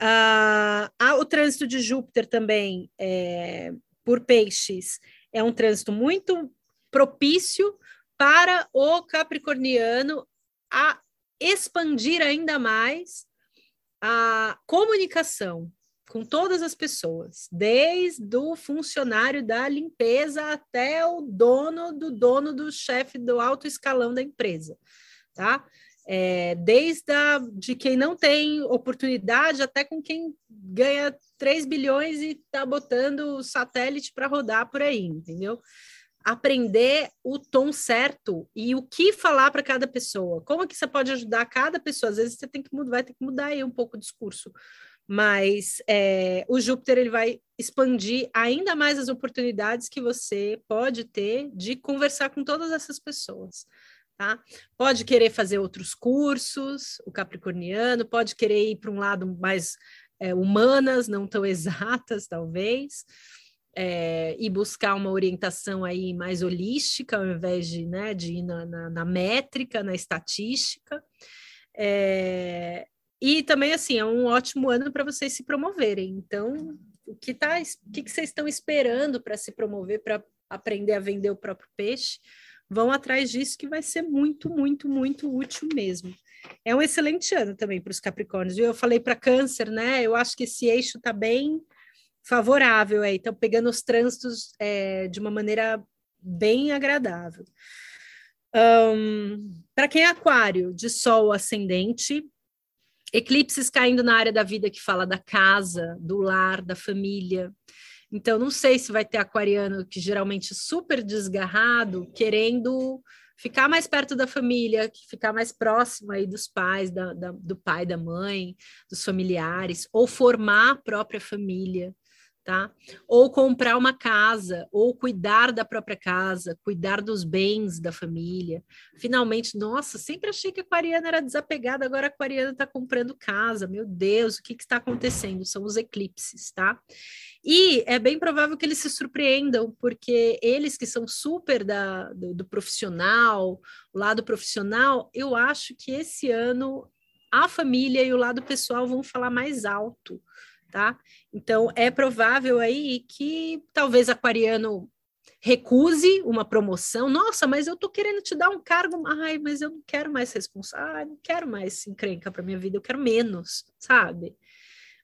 Ah, o trânsito de Júpiter também é, por peixes é um trânsito muito propício para o capricorniano a expandir ainda mais a comunicação com todas as pessoas, desde o funcionário da limpeza até o dono do dono do chefe do alto escalão da empresa, tá? É, desde a, de quem não tem oportunidade até com quem ganha 3 bilhões e está botando o satélite para rodar por aí, entendeu? aprender o tom certo e o que falar para cada pessoa. Como que você pode ajudar cada pessoa? Às vezes você tem que mudar, vai ter que mudar aí um pouco o discurso. Mas é, o Júpiter ele vai expandir ainda mais as oportunidades que você pode ter de conversar com todas essas pessoas. Tá? Pode querer fazer outros cursos, o capricorniano, pode querer ir para um lado mais é, humanas, não tão exatas, talvez é, e buscar uma orientação aí mais holística, ao invés de, né, de ir na, na, na métrica, na estatística. É, e também, assim, é um ótimo ano para vocês se promoverem. Então, o que, tá, o que, que vocês estão esperando para se promover, para aprender a vender o próprio peixe? Vão atrás disso, que vai ser muito, muito, muito útil mesmo. É um excelente ano também para os Capricórnios. Eu falei para Câncer, né? Eu acho que esse eixo está bem favorável aí, estão pegando os trânsitos é, de uma maneira bem agradável. Um, Para quem é aquário, de sol ascendente, eclipses caindo na área da vida que fala da casa, do lar, da família. Então, não sei se vai ter aquariano que geralmente é super desgarrado, querendo ficar mais perto da família, ficar mais próximo aí dos pais, da, da, do pai, da mãe, dos familiares, ou formar a própria família tá? Ou comprar uma casa, ou cuidar da própria casa, cuidar dos bens da família. Finalmente, nossa, sempre achei que a aquariana era desapegada, agora a aquariana está comprando casa. Meu Deus, o que, que está acontecendo? São os eclipses, tá? E é bem provável que eles se surpreendam, porque eles que são super da, do, do profissional, o lado profissional, eu acho que esse ano a família e o lado pessoal vão falar mais alto tá? Então, é provável aí que talvez aquariano recuse uma promoção. Nossa, mas eu tô querendo te dar um cargo. Ai, mas eu não quero mais responsabilidade, não quero mais encrenca para minha vida, eu quero menos, sabe?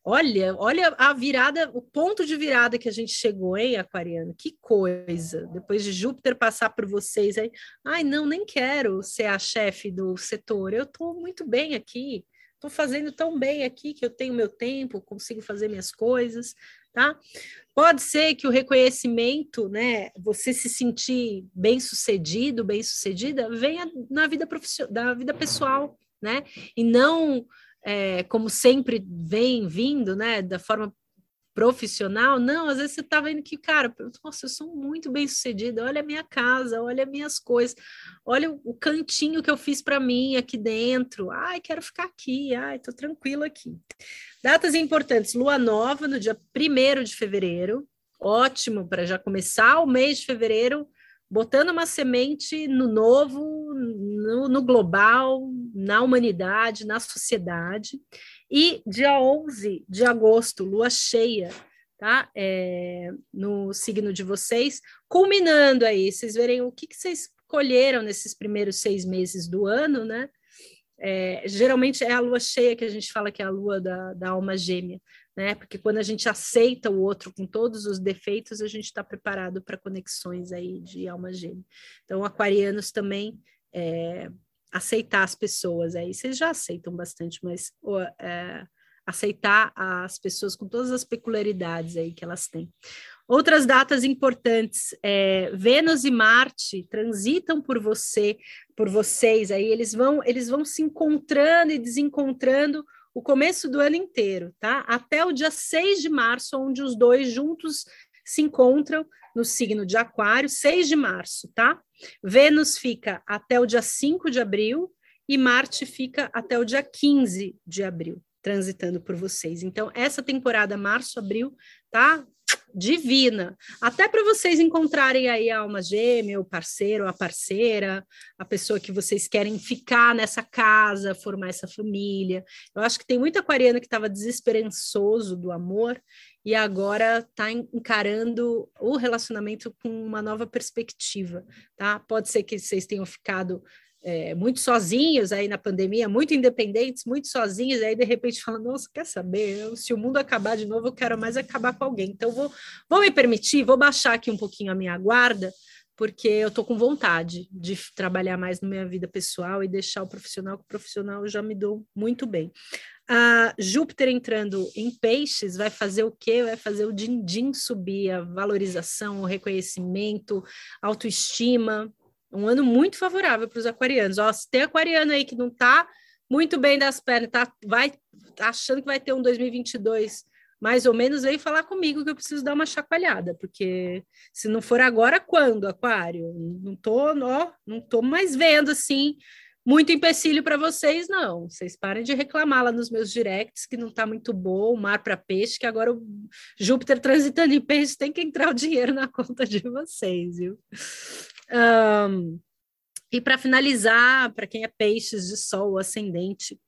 Olha, olha a virada, o ponto de virada que a gente chegou, hein, Aquariano? Que coisa! Depois de Júpiter passar por vocês aí, ai, não, nem quero ser a chefe do setor, eu estou muito bem aqui estou fazendo tão bem aqui que eu tenho meu tempo, consigo fazer minhas coisas, tá? Pode ser que o reconhecimento, né, você se sentir bem sucedido, bem sucedida, venha na vida profissional, da vida pessoal, né? E não é, como sempre vem vindo, né, da forma profissional, não, às vezes você tá vendo que, cara, nossa, eu sou muito bem sucedida, olha a minha casa, olha minhas coisas, olha o cantinho que eu fiz para mim aqui dentro, ai, quero ficar aqui, ai, tô tranquilo aqui. Datas importantes, lua nova no dia 1 de fevereiro, ótimo para já começar o mês de fevereiro, botando uma semente no novo, no, no global, na humanidade, na sociedade. E dia 11 de agosto, lua cheia, tá? É, no signo de vocês, culminando aí, vocês verem o que, que vocês colheram nesses primeiros seis meses do ano, né? É, geralmente é a lua cheia que a gente fala que é a lua da, da alma gêmea, né? Porque quando a gente aceita o outro com todos os defeitos, a gente está preparado para conexões aí de alma gêmea. Então, aquarianos também é, aceitar as pessoas aí. Vocês já aceitam bastante, mas é, aceitar as pessoas com todas as peculiaridades aí que elas têm. Outras datas importantes, é, Vênus e Marte transitam por você, por vocês aí, eles vão, eles vão se encontrando e desencontrando o começo do ano inteiro, tá? Até o dia 6 de março, onde os dois juntos se encontram no signo de Aquário, 6 de março, tá? Vênus fica até o dia 5 de abril e Marte fica até o dia 15 de abril, transitando por vocês. Então, essa temporada março-abril tá divina, até para vocês encontrarem aí a alma gêmea, o parceiro, a parceira, a pessoa que vocês querem ficar nessa casa, formar essa família. Eu acho que tem muito aquariano que estava desesperançoso do amor e agora está encarando o relacionamento com uma nova perspectiva, tá? Pode ser que vocês tenham ficado é, muito sozinhos aí na pandemia, muito independentes, muito sozinhos, aí de repente falam, nossa, quer saber, eu, se o mundo acabar de novo, eu quero mais acabar com alguém, então vou, vou me permitir, vou baixar aqui um pouquinho a minha guarda, porque eu estou com vontade de trabalhar mais na minha vida pessoal e deixar o profissional, que o profissional já me dou muito bem. A Júpiter entrando em peixes vai fazer o quê? Vai fazer o din-din subir, a valorização, o reconhecimento, autoestima. Um ano muito favorável para os aquarianos. Ó, se tem aquariano aí que não está muito bem das pernas, tá, vai achando que vai ter um 2022 mais ou menos, veio falar comigo que eu preciso dar uma chacoalhada, porque se não for agora, quando, Aquário? Não tô, ó, não tô mais vendo assim muito empecilho para vocês, não. Vocês parem de reclamar lá nos meus directs que não está muito bom, o mar para peixe, que agora o Júpiter transitando em peixe tem que entrar o dinheiro na conta de vocês, viu? Um, e para finalizar, para quem é peixes de sol ascendente,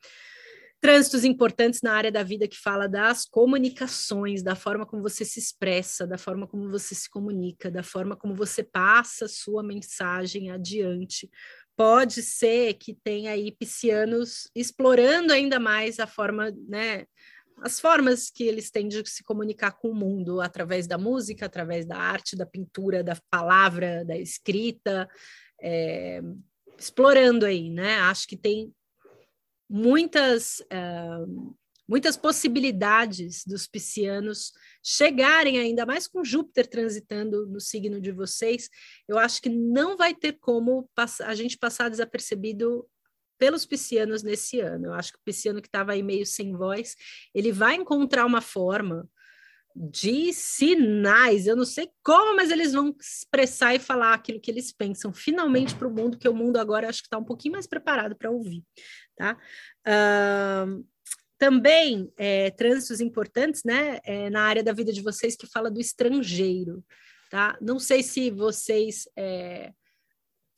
trânsitos importantes na área da vida que fala das comunicações, da forma como você se expressa, da forma como você se comunica, da forma como você passa sua mensagem adiante. Pode ser que tenha aí piscianos explorando ainda mais a forma, né, as formas que eles têm de se comunicar com o mundo através da música, através da arte, da pintura, da palavra, da escrita, é, explorando aí, né? Acho que tem muitas, uh, muitas possibilidades dos piscianos chegarem ainda mais com Júpiter transitando no signo de vocês. Eu acho que não vai ter como a gente passar desapercebido pelos piscianos nesse ano. Eu acho que o pisciano que estava aí meio sem voz, ele vai encontrar uma forma de sinais. Eu não sei como, mas eles vão expressar e falar aquilo que eles pensam finalmente para o mundo, que o mundo agora acho que está um pouquinho mais preparado para ouvir. Tá? Uh, também é, trânsitos importantes né, é, na área da vida de vocês que fala do estrangeiro. Tá? Não sei se vocês é,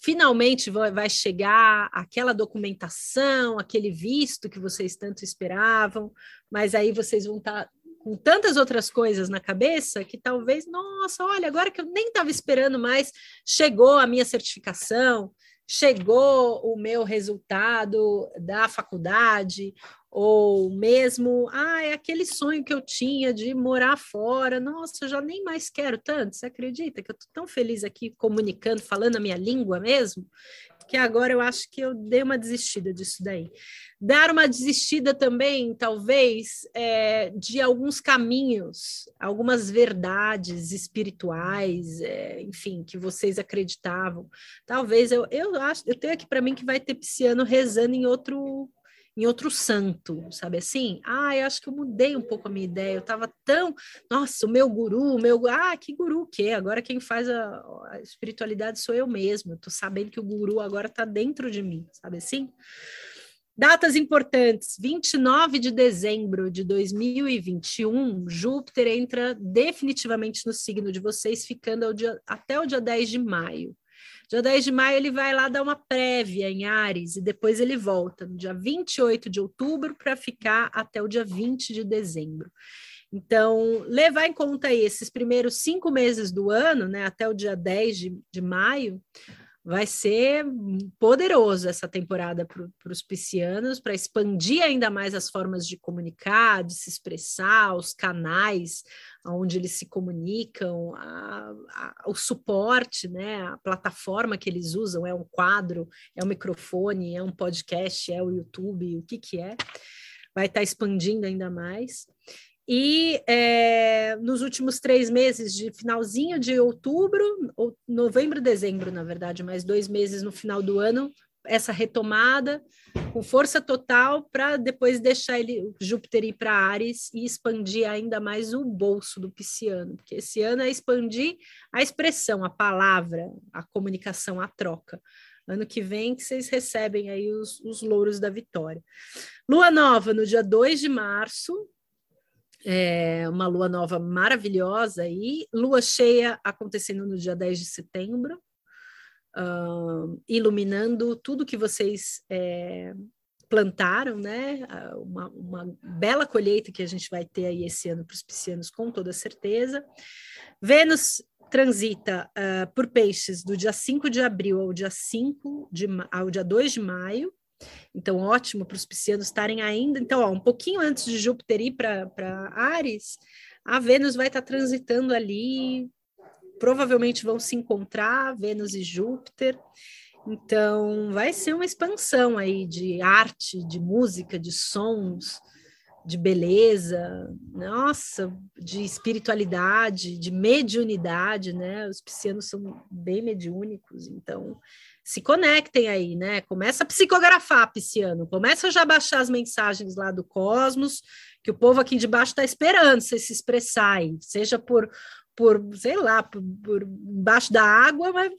finalmente vai chegar aquela documentação, aquele visto que vocês tanto esperavam, mas aí vocês vão estar tá com tantas outras coisas na cabeça que talvez, nossa, olha, agora que eu nem estava esperando mais, chegou a minha certificação, chegou o meu resultado da faculdade, ou mesmo, ah, é aquele sonho que eu tinha de morar fora, nossa, eu já nem mais quero tanto, você acredita que eu estou tão feliz aqui comunicando, falando a minha língua mesmo, que agora eu acho que eu dei uma desistida disso daí. Dar uma desistida também, talvez, é, de alguns caminhos, algumas verdades espirituais, é, enfim, que vocês acreditavam. Talvez eu, eu acho, eu tenho aqui para mim que vai ter pisciano rezando em outro em outro santo, sabe assim? Ah, eu acho que eu mudei um pouco a minha ideia. Eu estava tão, nossa, o meu guru, o meu, ah, que guru o quê? Agora quem faz a, a espiritualidade sou eu mesmo. Eu tô sabendo que o guru agora está dentro de mim, sabe assim? Datas importantes: 29 de dezembro de 2021, Júpiter entra definitivamente no signo de vocês, ficando dia, até o dia 10 de maio. Dia 10 de maio ele vai lá dar uma prévia em Ares e depois ele volta no dia 28 de outubro para ficar até o dia 20 de dezembro. Então, levar em conta esses primeiros cinco meses do ano, né, até o dia 10 de, de maio, vai ser poderoso essa temporada para os piscianos, para expandir ainda mais as formas de comunicar, de se expressar, os canais onde eles se comunicam, a, a, o suporte, né, a plataforma que eles usam, é um quadro, é um microfone, é um podcast, é o YouTube, o que que é, vai estar tá expandindo ainda mais. E é, nos últimos três meses, de finalzinho de outubro, ou novembro, dezembro, na verdade, mais dois meses no final do ano, essa retomada com força total para depois deixar ele Júpiter ir para Ares e expandir ainda mais o bolso do pisciano, porque esse ano é expandir a expressão, a palavra, a comunicação, a troca. Ano que vem que vocês recebem aí os, os louros da vitória. Lua nova no dia 2 de março, é uma lua nova maravilhosa e lua cheia acontecendo no dia 10 de setembro, uh, iluminando tudo que vocês é, plantaram, né? Uma, uma, bela colheita que a gente vai ter aí esse ano para os piscianos, com toda certeza. Vênus transita uh, por peixes do dia 5 de abril ao dia 5 de, ao dia 2 de maio, então, ótimo para os piscianos estarem ainda. Então, ó, um pouquinho antes de Júpiter ir para Ares, a Vênus vai estar tá transitando ali provavelmente vão se encontrar, Vênus e Júpiter. Então, vai ser uma expansão aí de arte, de música, de sons, de beleza, nossa, de espiritualidade, de mediunidade, né? Os piscianos são bem mediúnicos, então se conectem aí, né? Começa a psicografar, pisciano, começa a já baixar as mensagens lá do cosmos, que o povo aqui de baixo está esperando você se expressar aí, seja por, por sei lá, por, por embaixo da água, mas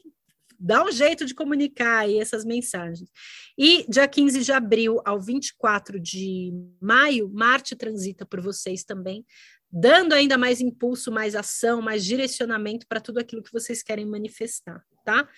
dá um jeito de comunicar aí essas mensagens. E dia 15 de abril ao 24 de maio, Marte transita por vocês também, dando ainda mais impulso, mais ação, mais direcionamento para tudo aquilo que vocês querem manifestar, tá?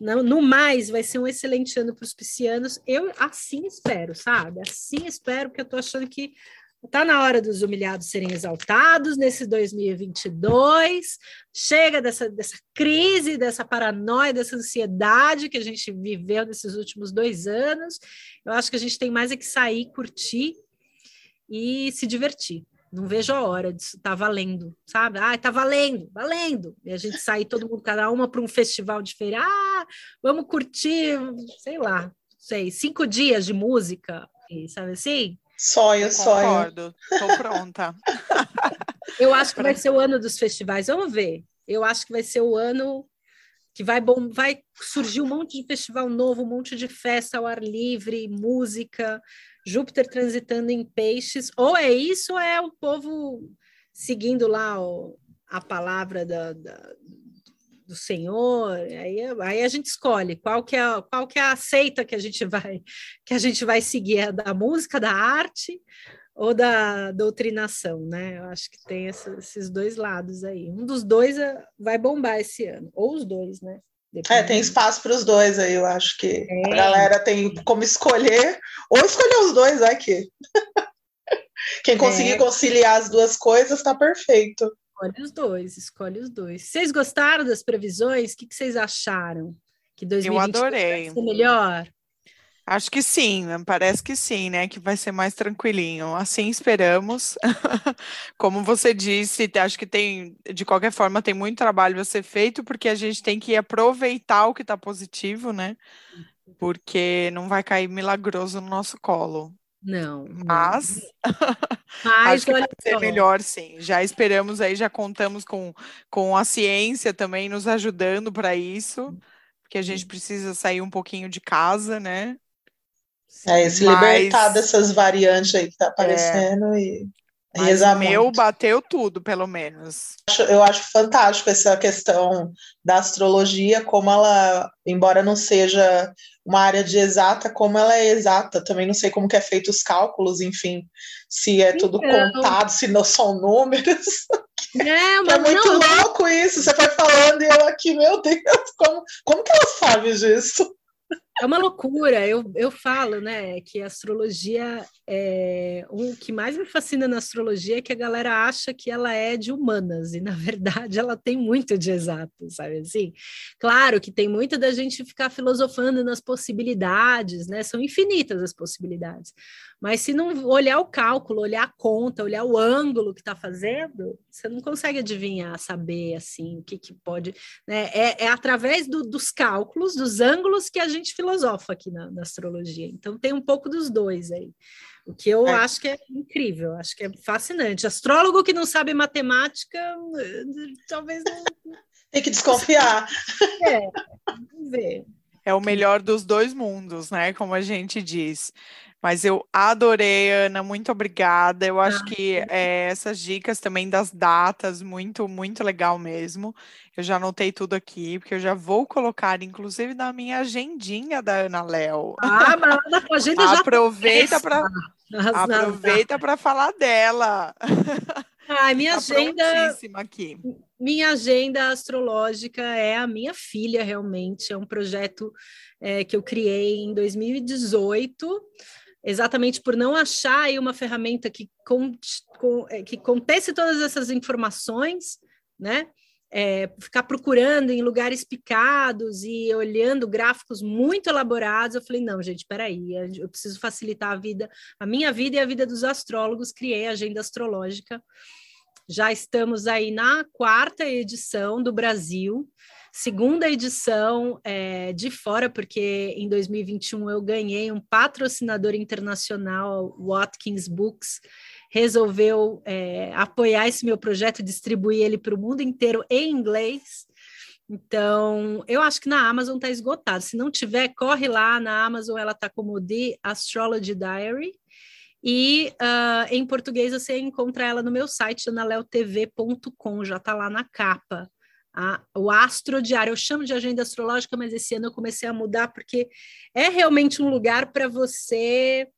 No, mais, vai ser um excelente ano para os piscianos. Eu assim espero, sabe? Assim espero, porque eu estou achando que Está na hora dos humilhados serem exaltados nesse 2022. Chega dessa, dessa crise, dessa paranoia, dessa ansiedade que a gente viveu nesses últimos dois anos. Eu acho que a gente tem mais é que sair, curtir e se divertir. Não vejo a hora disso tá valendo, sabe? Ah, tá valendo, valendo. E a gente sair todo mundo, cada uma para um festival diferente. Ah, vamos curtir, sei lá, sei, cinco dias de música, sabe assim? Sonho, sonho. Concordo, tô pronta. Eu acho que vai ser o ano dos festivais. Vamos ver. Eu acho que vai ser o ano que vai bom, vai surgir um monte de festival novo, um monte de festa ao ar livre, música, Júpiter transitando em peixes. Ou é isso, ou é o povo seguindo lá o, a palavra da, da, do Senhor, aí, aí a gente escolhe qual que, é, qual que é a seita que a gente vai que a gente vai seguir, é da música, da arte ou da doutrinação, né? Eu acho que tem essa, esses dois lados aí. Um dos dois é, vai bombar esse ano, ou os dois, né? É, tem espaço para os dois aí, eu acho que é. a galera tem como escolher, ou escolher os dois aqui. Quem conseguir é. conciliar as duas coisas está perfeito. Escolhe os dois, escolhe os dois. Vocês gostaram das previsões? O que, que vocês acharam? Que 2020 Eu adorei. vai ser melhor? Acho que sim, parece que sim, né? Que vai ser mais tranquilinho. Assim esperamos. Como você disse, acho que tem, de qualquer forma, tem muito trabalho a ser feito, porque a gente tem que aproveitar o que está positivo, né? Porque não vai cair milagroso no nosso colo. Não. Mas, Mas acho que vai ser melhor, sim. Já esperamos aí, já contamos com, com a ciência também nos ajudando para isso, porque a gente precisa sair um pouquinho de casa, né? É, se Mas, libertar dessas variantes aí que tá aparecendo é, e mas o meu bateu tudo, pelo menos. Eu acho fantástico essa questão da astrologia, como ela, embora não seja uma área de exata, como ela é exata. Também não sei como que é feito os cálculos, enfim, se é tudo então, contado, se não são números. É, mas é muito não, louco isso. Você vai falando e eu aqui, meu Deus, como, como que ela sabe disso? É uma loucura, eu, eu falo, né, que a astrologia é o que mais me fascina na astrologia é que a galera acha que ela é de humanas, e na verdade ela tem muito de exato, sabe assim? Claro que tem muita da gente ficar filosofando nas possibilidades, né? São infinitas as possibilidades. Mas se não olhar o cálculo, olhar a conta, olhar o ângulo que está fazendo, você não consegue adivinhar, saber assim o que, que pode. Né? É, é através do, dos cálculos, dos ângulos que a gente filosofa aqui na, na astrologia. Então tem um pouco dos dois aí. O que eu é. acho que é incrível, acho que é fascinante. Astrólogo que não sabe matemática, talvez não. Tem que desconfiar. É, vamos ver. É o melhor dos dois mundos, né? Como a gente diz. Mas eu adorei, Ana, muito obrigada. Eu acho ah, que é, essas dicas também das datas, muito, muito legal mesmo. Eu já anotei tudo aqui, porque eu já vou colocar, inclusive, na minha agendinha da Ana Léo. Ah, mas a agenda já Aproveita para aproveita para falar dela. Ah, minha tá agenda aqui. Minha agenda astrológica é a minha filha, realmente. É um projeto é, que eu criei em 2018 exatamente por não achar aí uma ferramenta que, con, con, é, que contesse todas essas informações, né? É, ficar procurando em lugares picados e olhando gráficos muito elaborados, eu falei, não, gente, peraí, eu preciso facilitar a vida, a minha vida e a vida dos astrólogos, criei a agenda astrológica, Já estamos aí na quarta edição do Brasil, segunda edição é, de fora, porque em 2021 eu ganhei um patrocinador internacional, Watkins Books, resolveu é, apoiar esse meu projeto, distribuir ele para o mundo inteiro em inglês. Então, eu acho que na Amazon está esgotado. Se não tiver, corre lá na Amazon, ela está como The Astrology Diary. E uh, em português você encontra ela no meu site, analeotv.com, já está lá na capa. A, o Astro Diário, eu chamo de agenda astrológica, mas esse ano eu comecei a mudar porque é realmente um lugar para você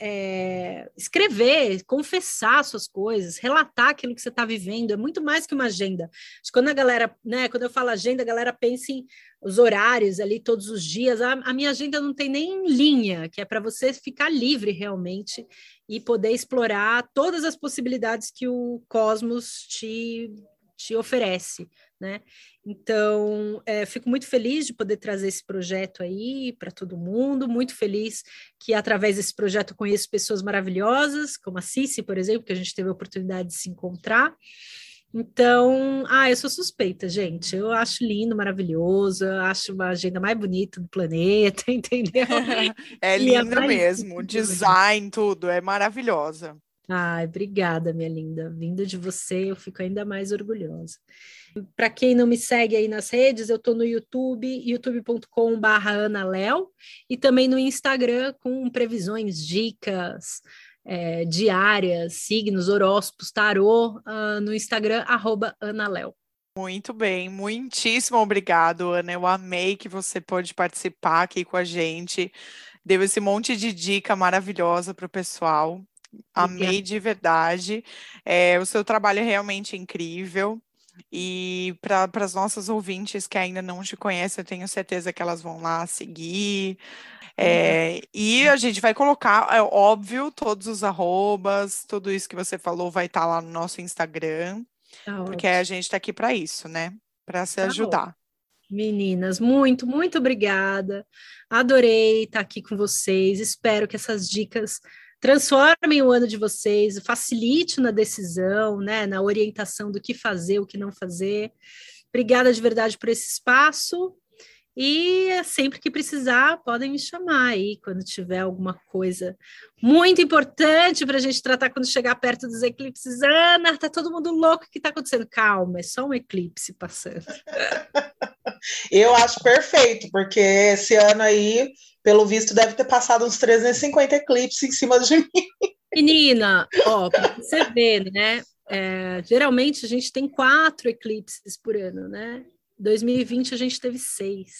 é, escrever, confessar suas coisas, relatar aquilo que você está vivendo, é muito mais que uma agenda. Quando a galera, né, quando eu falo agenda, a galera pensa em os horários ali todos os dias. A, a minha agenda não tem nem linha, que é para você ficar livre realmente e poder explorar todas as possibilidades que o cosmos te, te oferece né? Então, é, fico muito feliz de poder trazer esse projeto aí para todo mundo, muito feliz que através desse projeto conheço pessoas maravilhosas, como a Cici, por exemplo, que a gente teve a oportunidade de se encontrar. Então, ah, eu sou suspeita, gente. Eu acho lindo, maravilhoso, eu acho uma agenda mais bonita do planeta, entendeu? é, é linda é mesmo, o design, tudo, é maravilhosa. Ai, obrigada, minha linda. Vindo de você, eu fico ainda mais orgulhosa. Para quem não me segue aí nas redes, eu estou no YouTube, youtube.com.br analéo, e também no Instagram com previsões, dicas é, diárias, signos, horóscopos, tarô, uh, no Instagram, arroba analéo. Muito bem, muitíssimo obrigado, Ana. Eu amei que você pôde participar aqui com a gente. Deu esse monte de dica maravilhosa para o pessoal. Amei de verdade. É, o seu trabalho é realmente incrível. E para as nossas ouvintes que ainda não te conhecem, eu tenho certeza que elas vão lá seguir. É, e a gente vai colocar, é óbvio, todos os arrobas, tudo isso que você falou vai estar tá lá no nosso Instagram, tá porque a gente está aqui para isso, né? Para se tá ajudar. Bom. Meninas, muito, muito obrigada. Adorei estar aqui com vocês. Espero que essas dicas transformem o ano de vocês, facilite na decisão, né, na orientação do que fazer, o que não fazer. Obrigada de verdade por esse espaço. E sempre que precisar, podem me chamar aí quando tiver alguma coisa muito importante para a gente tratar quando chegar perto dos eclipses. Ana, tá todo mundo louco, o que está acontecendo? Calma, é só um eclipse passando. Eu acho perfeito, porque esse ano aí pelo visto, deve ter passado uns 350 eclipses em cima de mim. Menina, ó, você ver, né? É, geralmente a gente tem quatro eclipses por ano, né? 2020 a gente teve seis.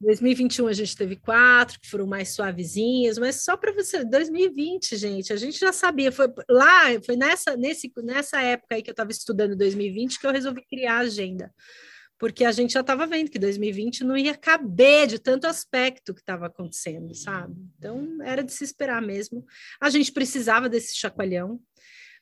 2021 a gente teve quatro, que foram mais suavezinhas, mas só para você, 2020, gente, a gente já sabia, foi lá, foi nessa, nesse, nessa época aí que eu estava estudando 2020 que eu resolvi criar a agenda porque a gente já estava vendo que 2020 não ia caber de tanto aspecto que estava acontecendo, sabe? Então era de se esperar mesmo. A gente precisava desse chacoalhão,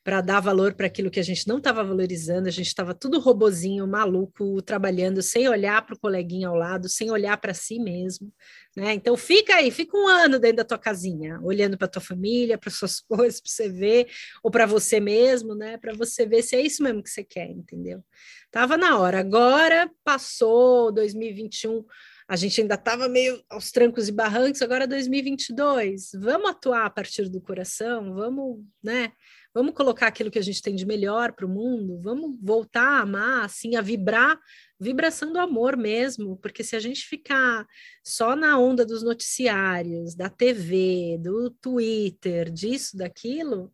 para dar valor para aquilo que a gente não estava valorizando, a gente estava tudo robozinho, maluco, trabalhando sem olhar para o coleguinha ao lado, sem olhar para si mesmo, né? Então fica aí, fica um ano dentro da tua casinha, olhando para tua família, para suas coisas, para você ver, ou para você mesmo, né? Para você ver se é isso mesmo que você quer, entendeu? Tava na hora. Agora passou 2021 a gente ainda estava meio aos trancos e barrancos, agora 2022, vamos atuar a partir do coração, vamos, né, Vamos colocar aquilo que a gente tem de melhor para o mundo, vamos voltar a amar, assim, a vibrar, vibração do amor mesmo, porque se a gente ficar só na onda dos noticiários, da TV, do Twitter, disso, daquilo,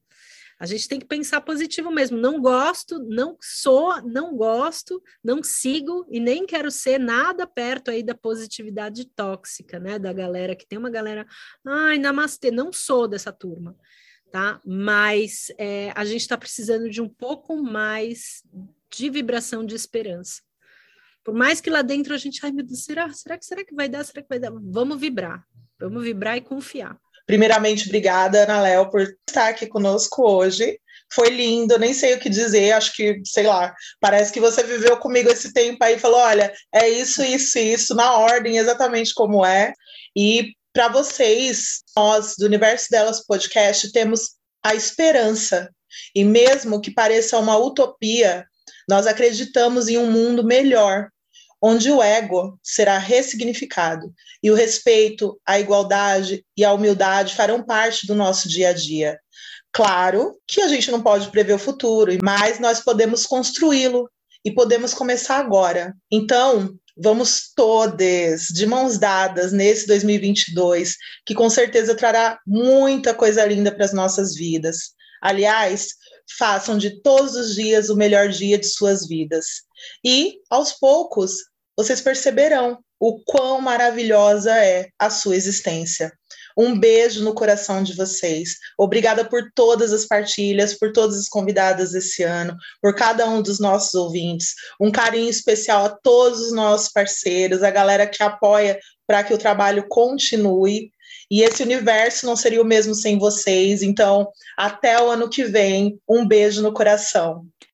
a gente tem que pensar positivo mesmo. Não gosto, não sou, não gosto, não sigo e nem quero ser nada perto aí da positividade tóxica, né? Da galera que tem uma galera, ai, namastê, não sou dessa turma tá? Mas é, a gente está precisando de um pouco mais de vibração de esperança. Por mais que lá dentro a gente, ai meu Deus, será, será que será que vai dar? Será que vai dar? Vamos vibrar, vamos vibrar e confiar. Primeiramente, obrigada, Ana Léo, por estar aqui conosco hoje. Foi lindo, nem sei o que dizer, acho que, sei lá, parece que você viveu comigo esse tempo aí e falou: olha, é isso, isso, isso, na ordem, exatamente como é. E para vocês, nós do Universo Delas Podcast temos a esperança E mesmo que pareça uma utopia, nós acreditamos em um mundo melhor, onde o ego será ressignificado e o respeito, a igualdade e a humildade farão parte do nosso dia a dia. Claro que a gente não pode prever o futuro, mas nós podemos construí-lo e podemos começar agora. Então, vamos todas de mãos dadas nesse 2022, que com certeza trará muita coisa linda para as nossas vidas. Aliás, façam de todos os dias o melhor dia de suas vidas. E, aos poucos, vocês perceberão o quão maravilhosa é a sua existência. Um beijo no coração de vocês. Obrigada por todas as partilhas, por todas as convidadas esse ano, por cada um dos nossos ouvintes. Um carinho especial a todos os nossos parceiros, a galera que apoia para que o trabalho continue. E esse universo não seria o mesmo sem vocês. Então, até o ano que vem, um beijo no coração.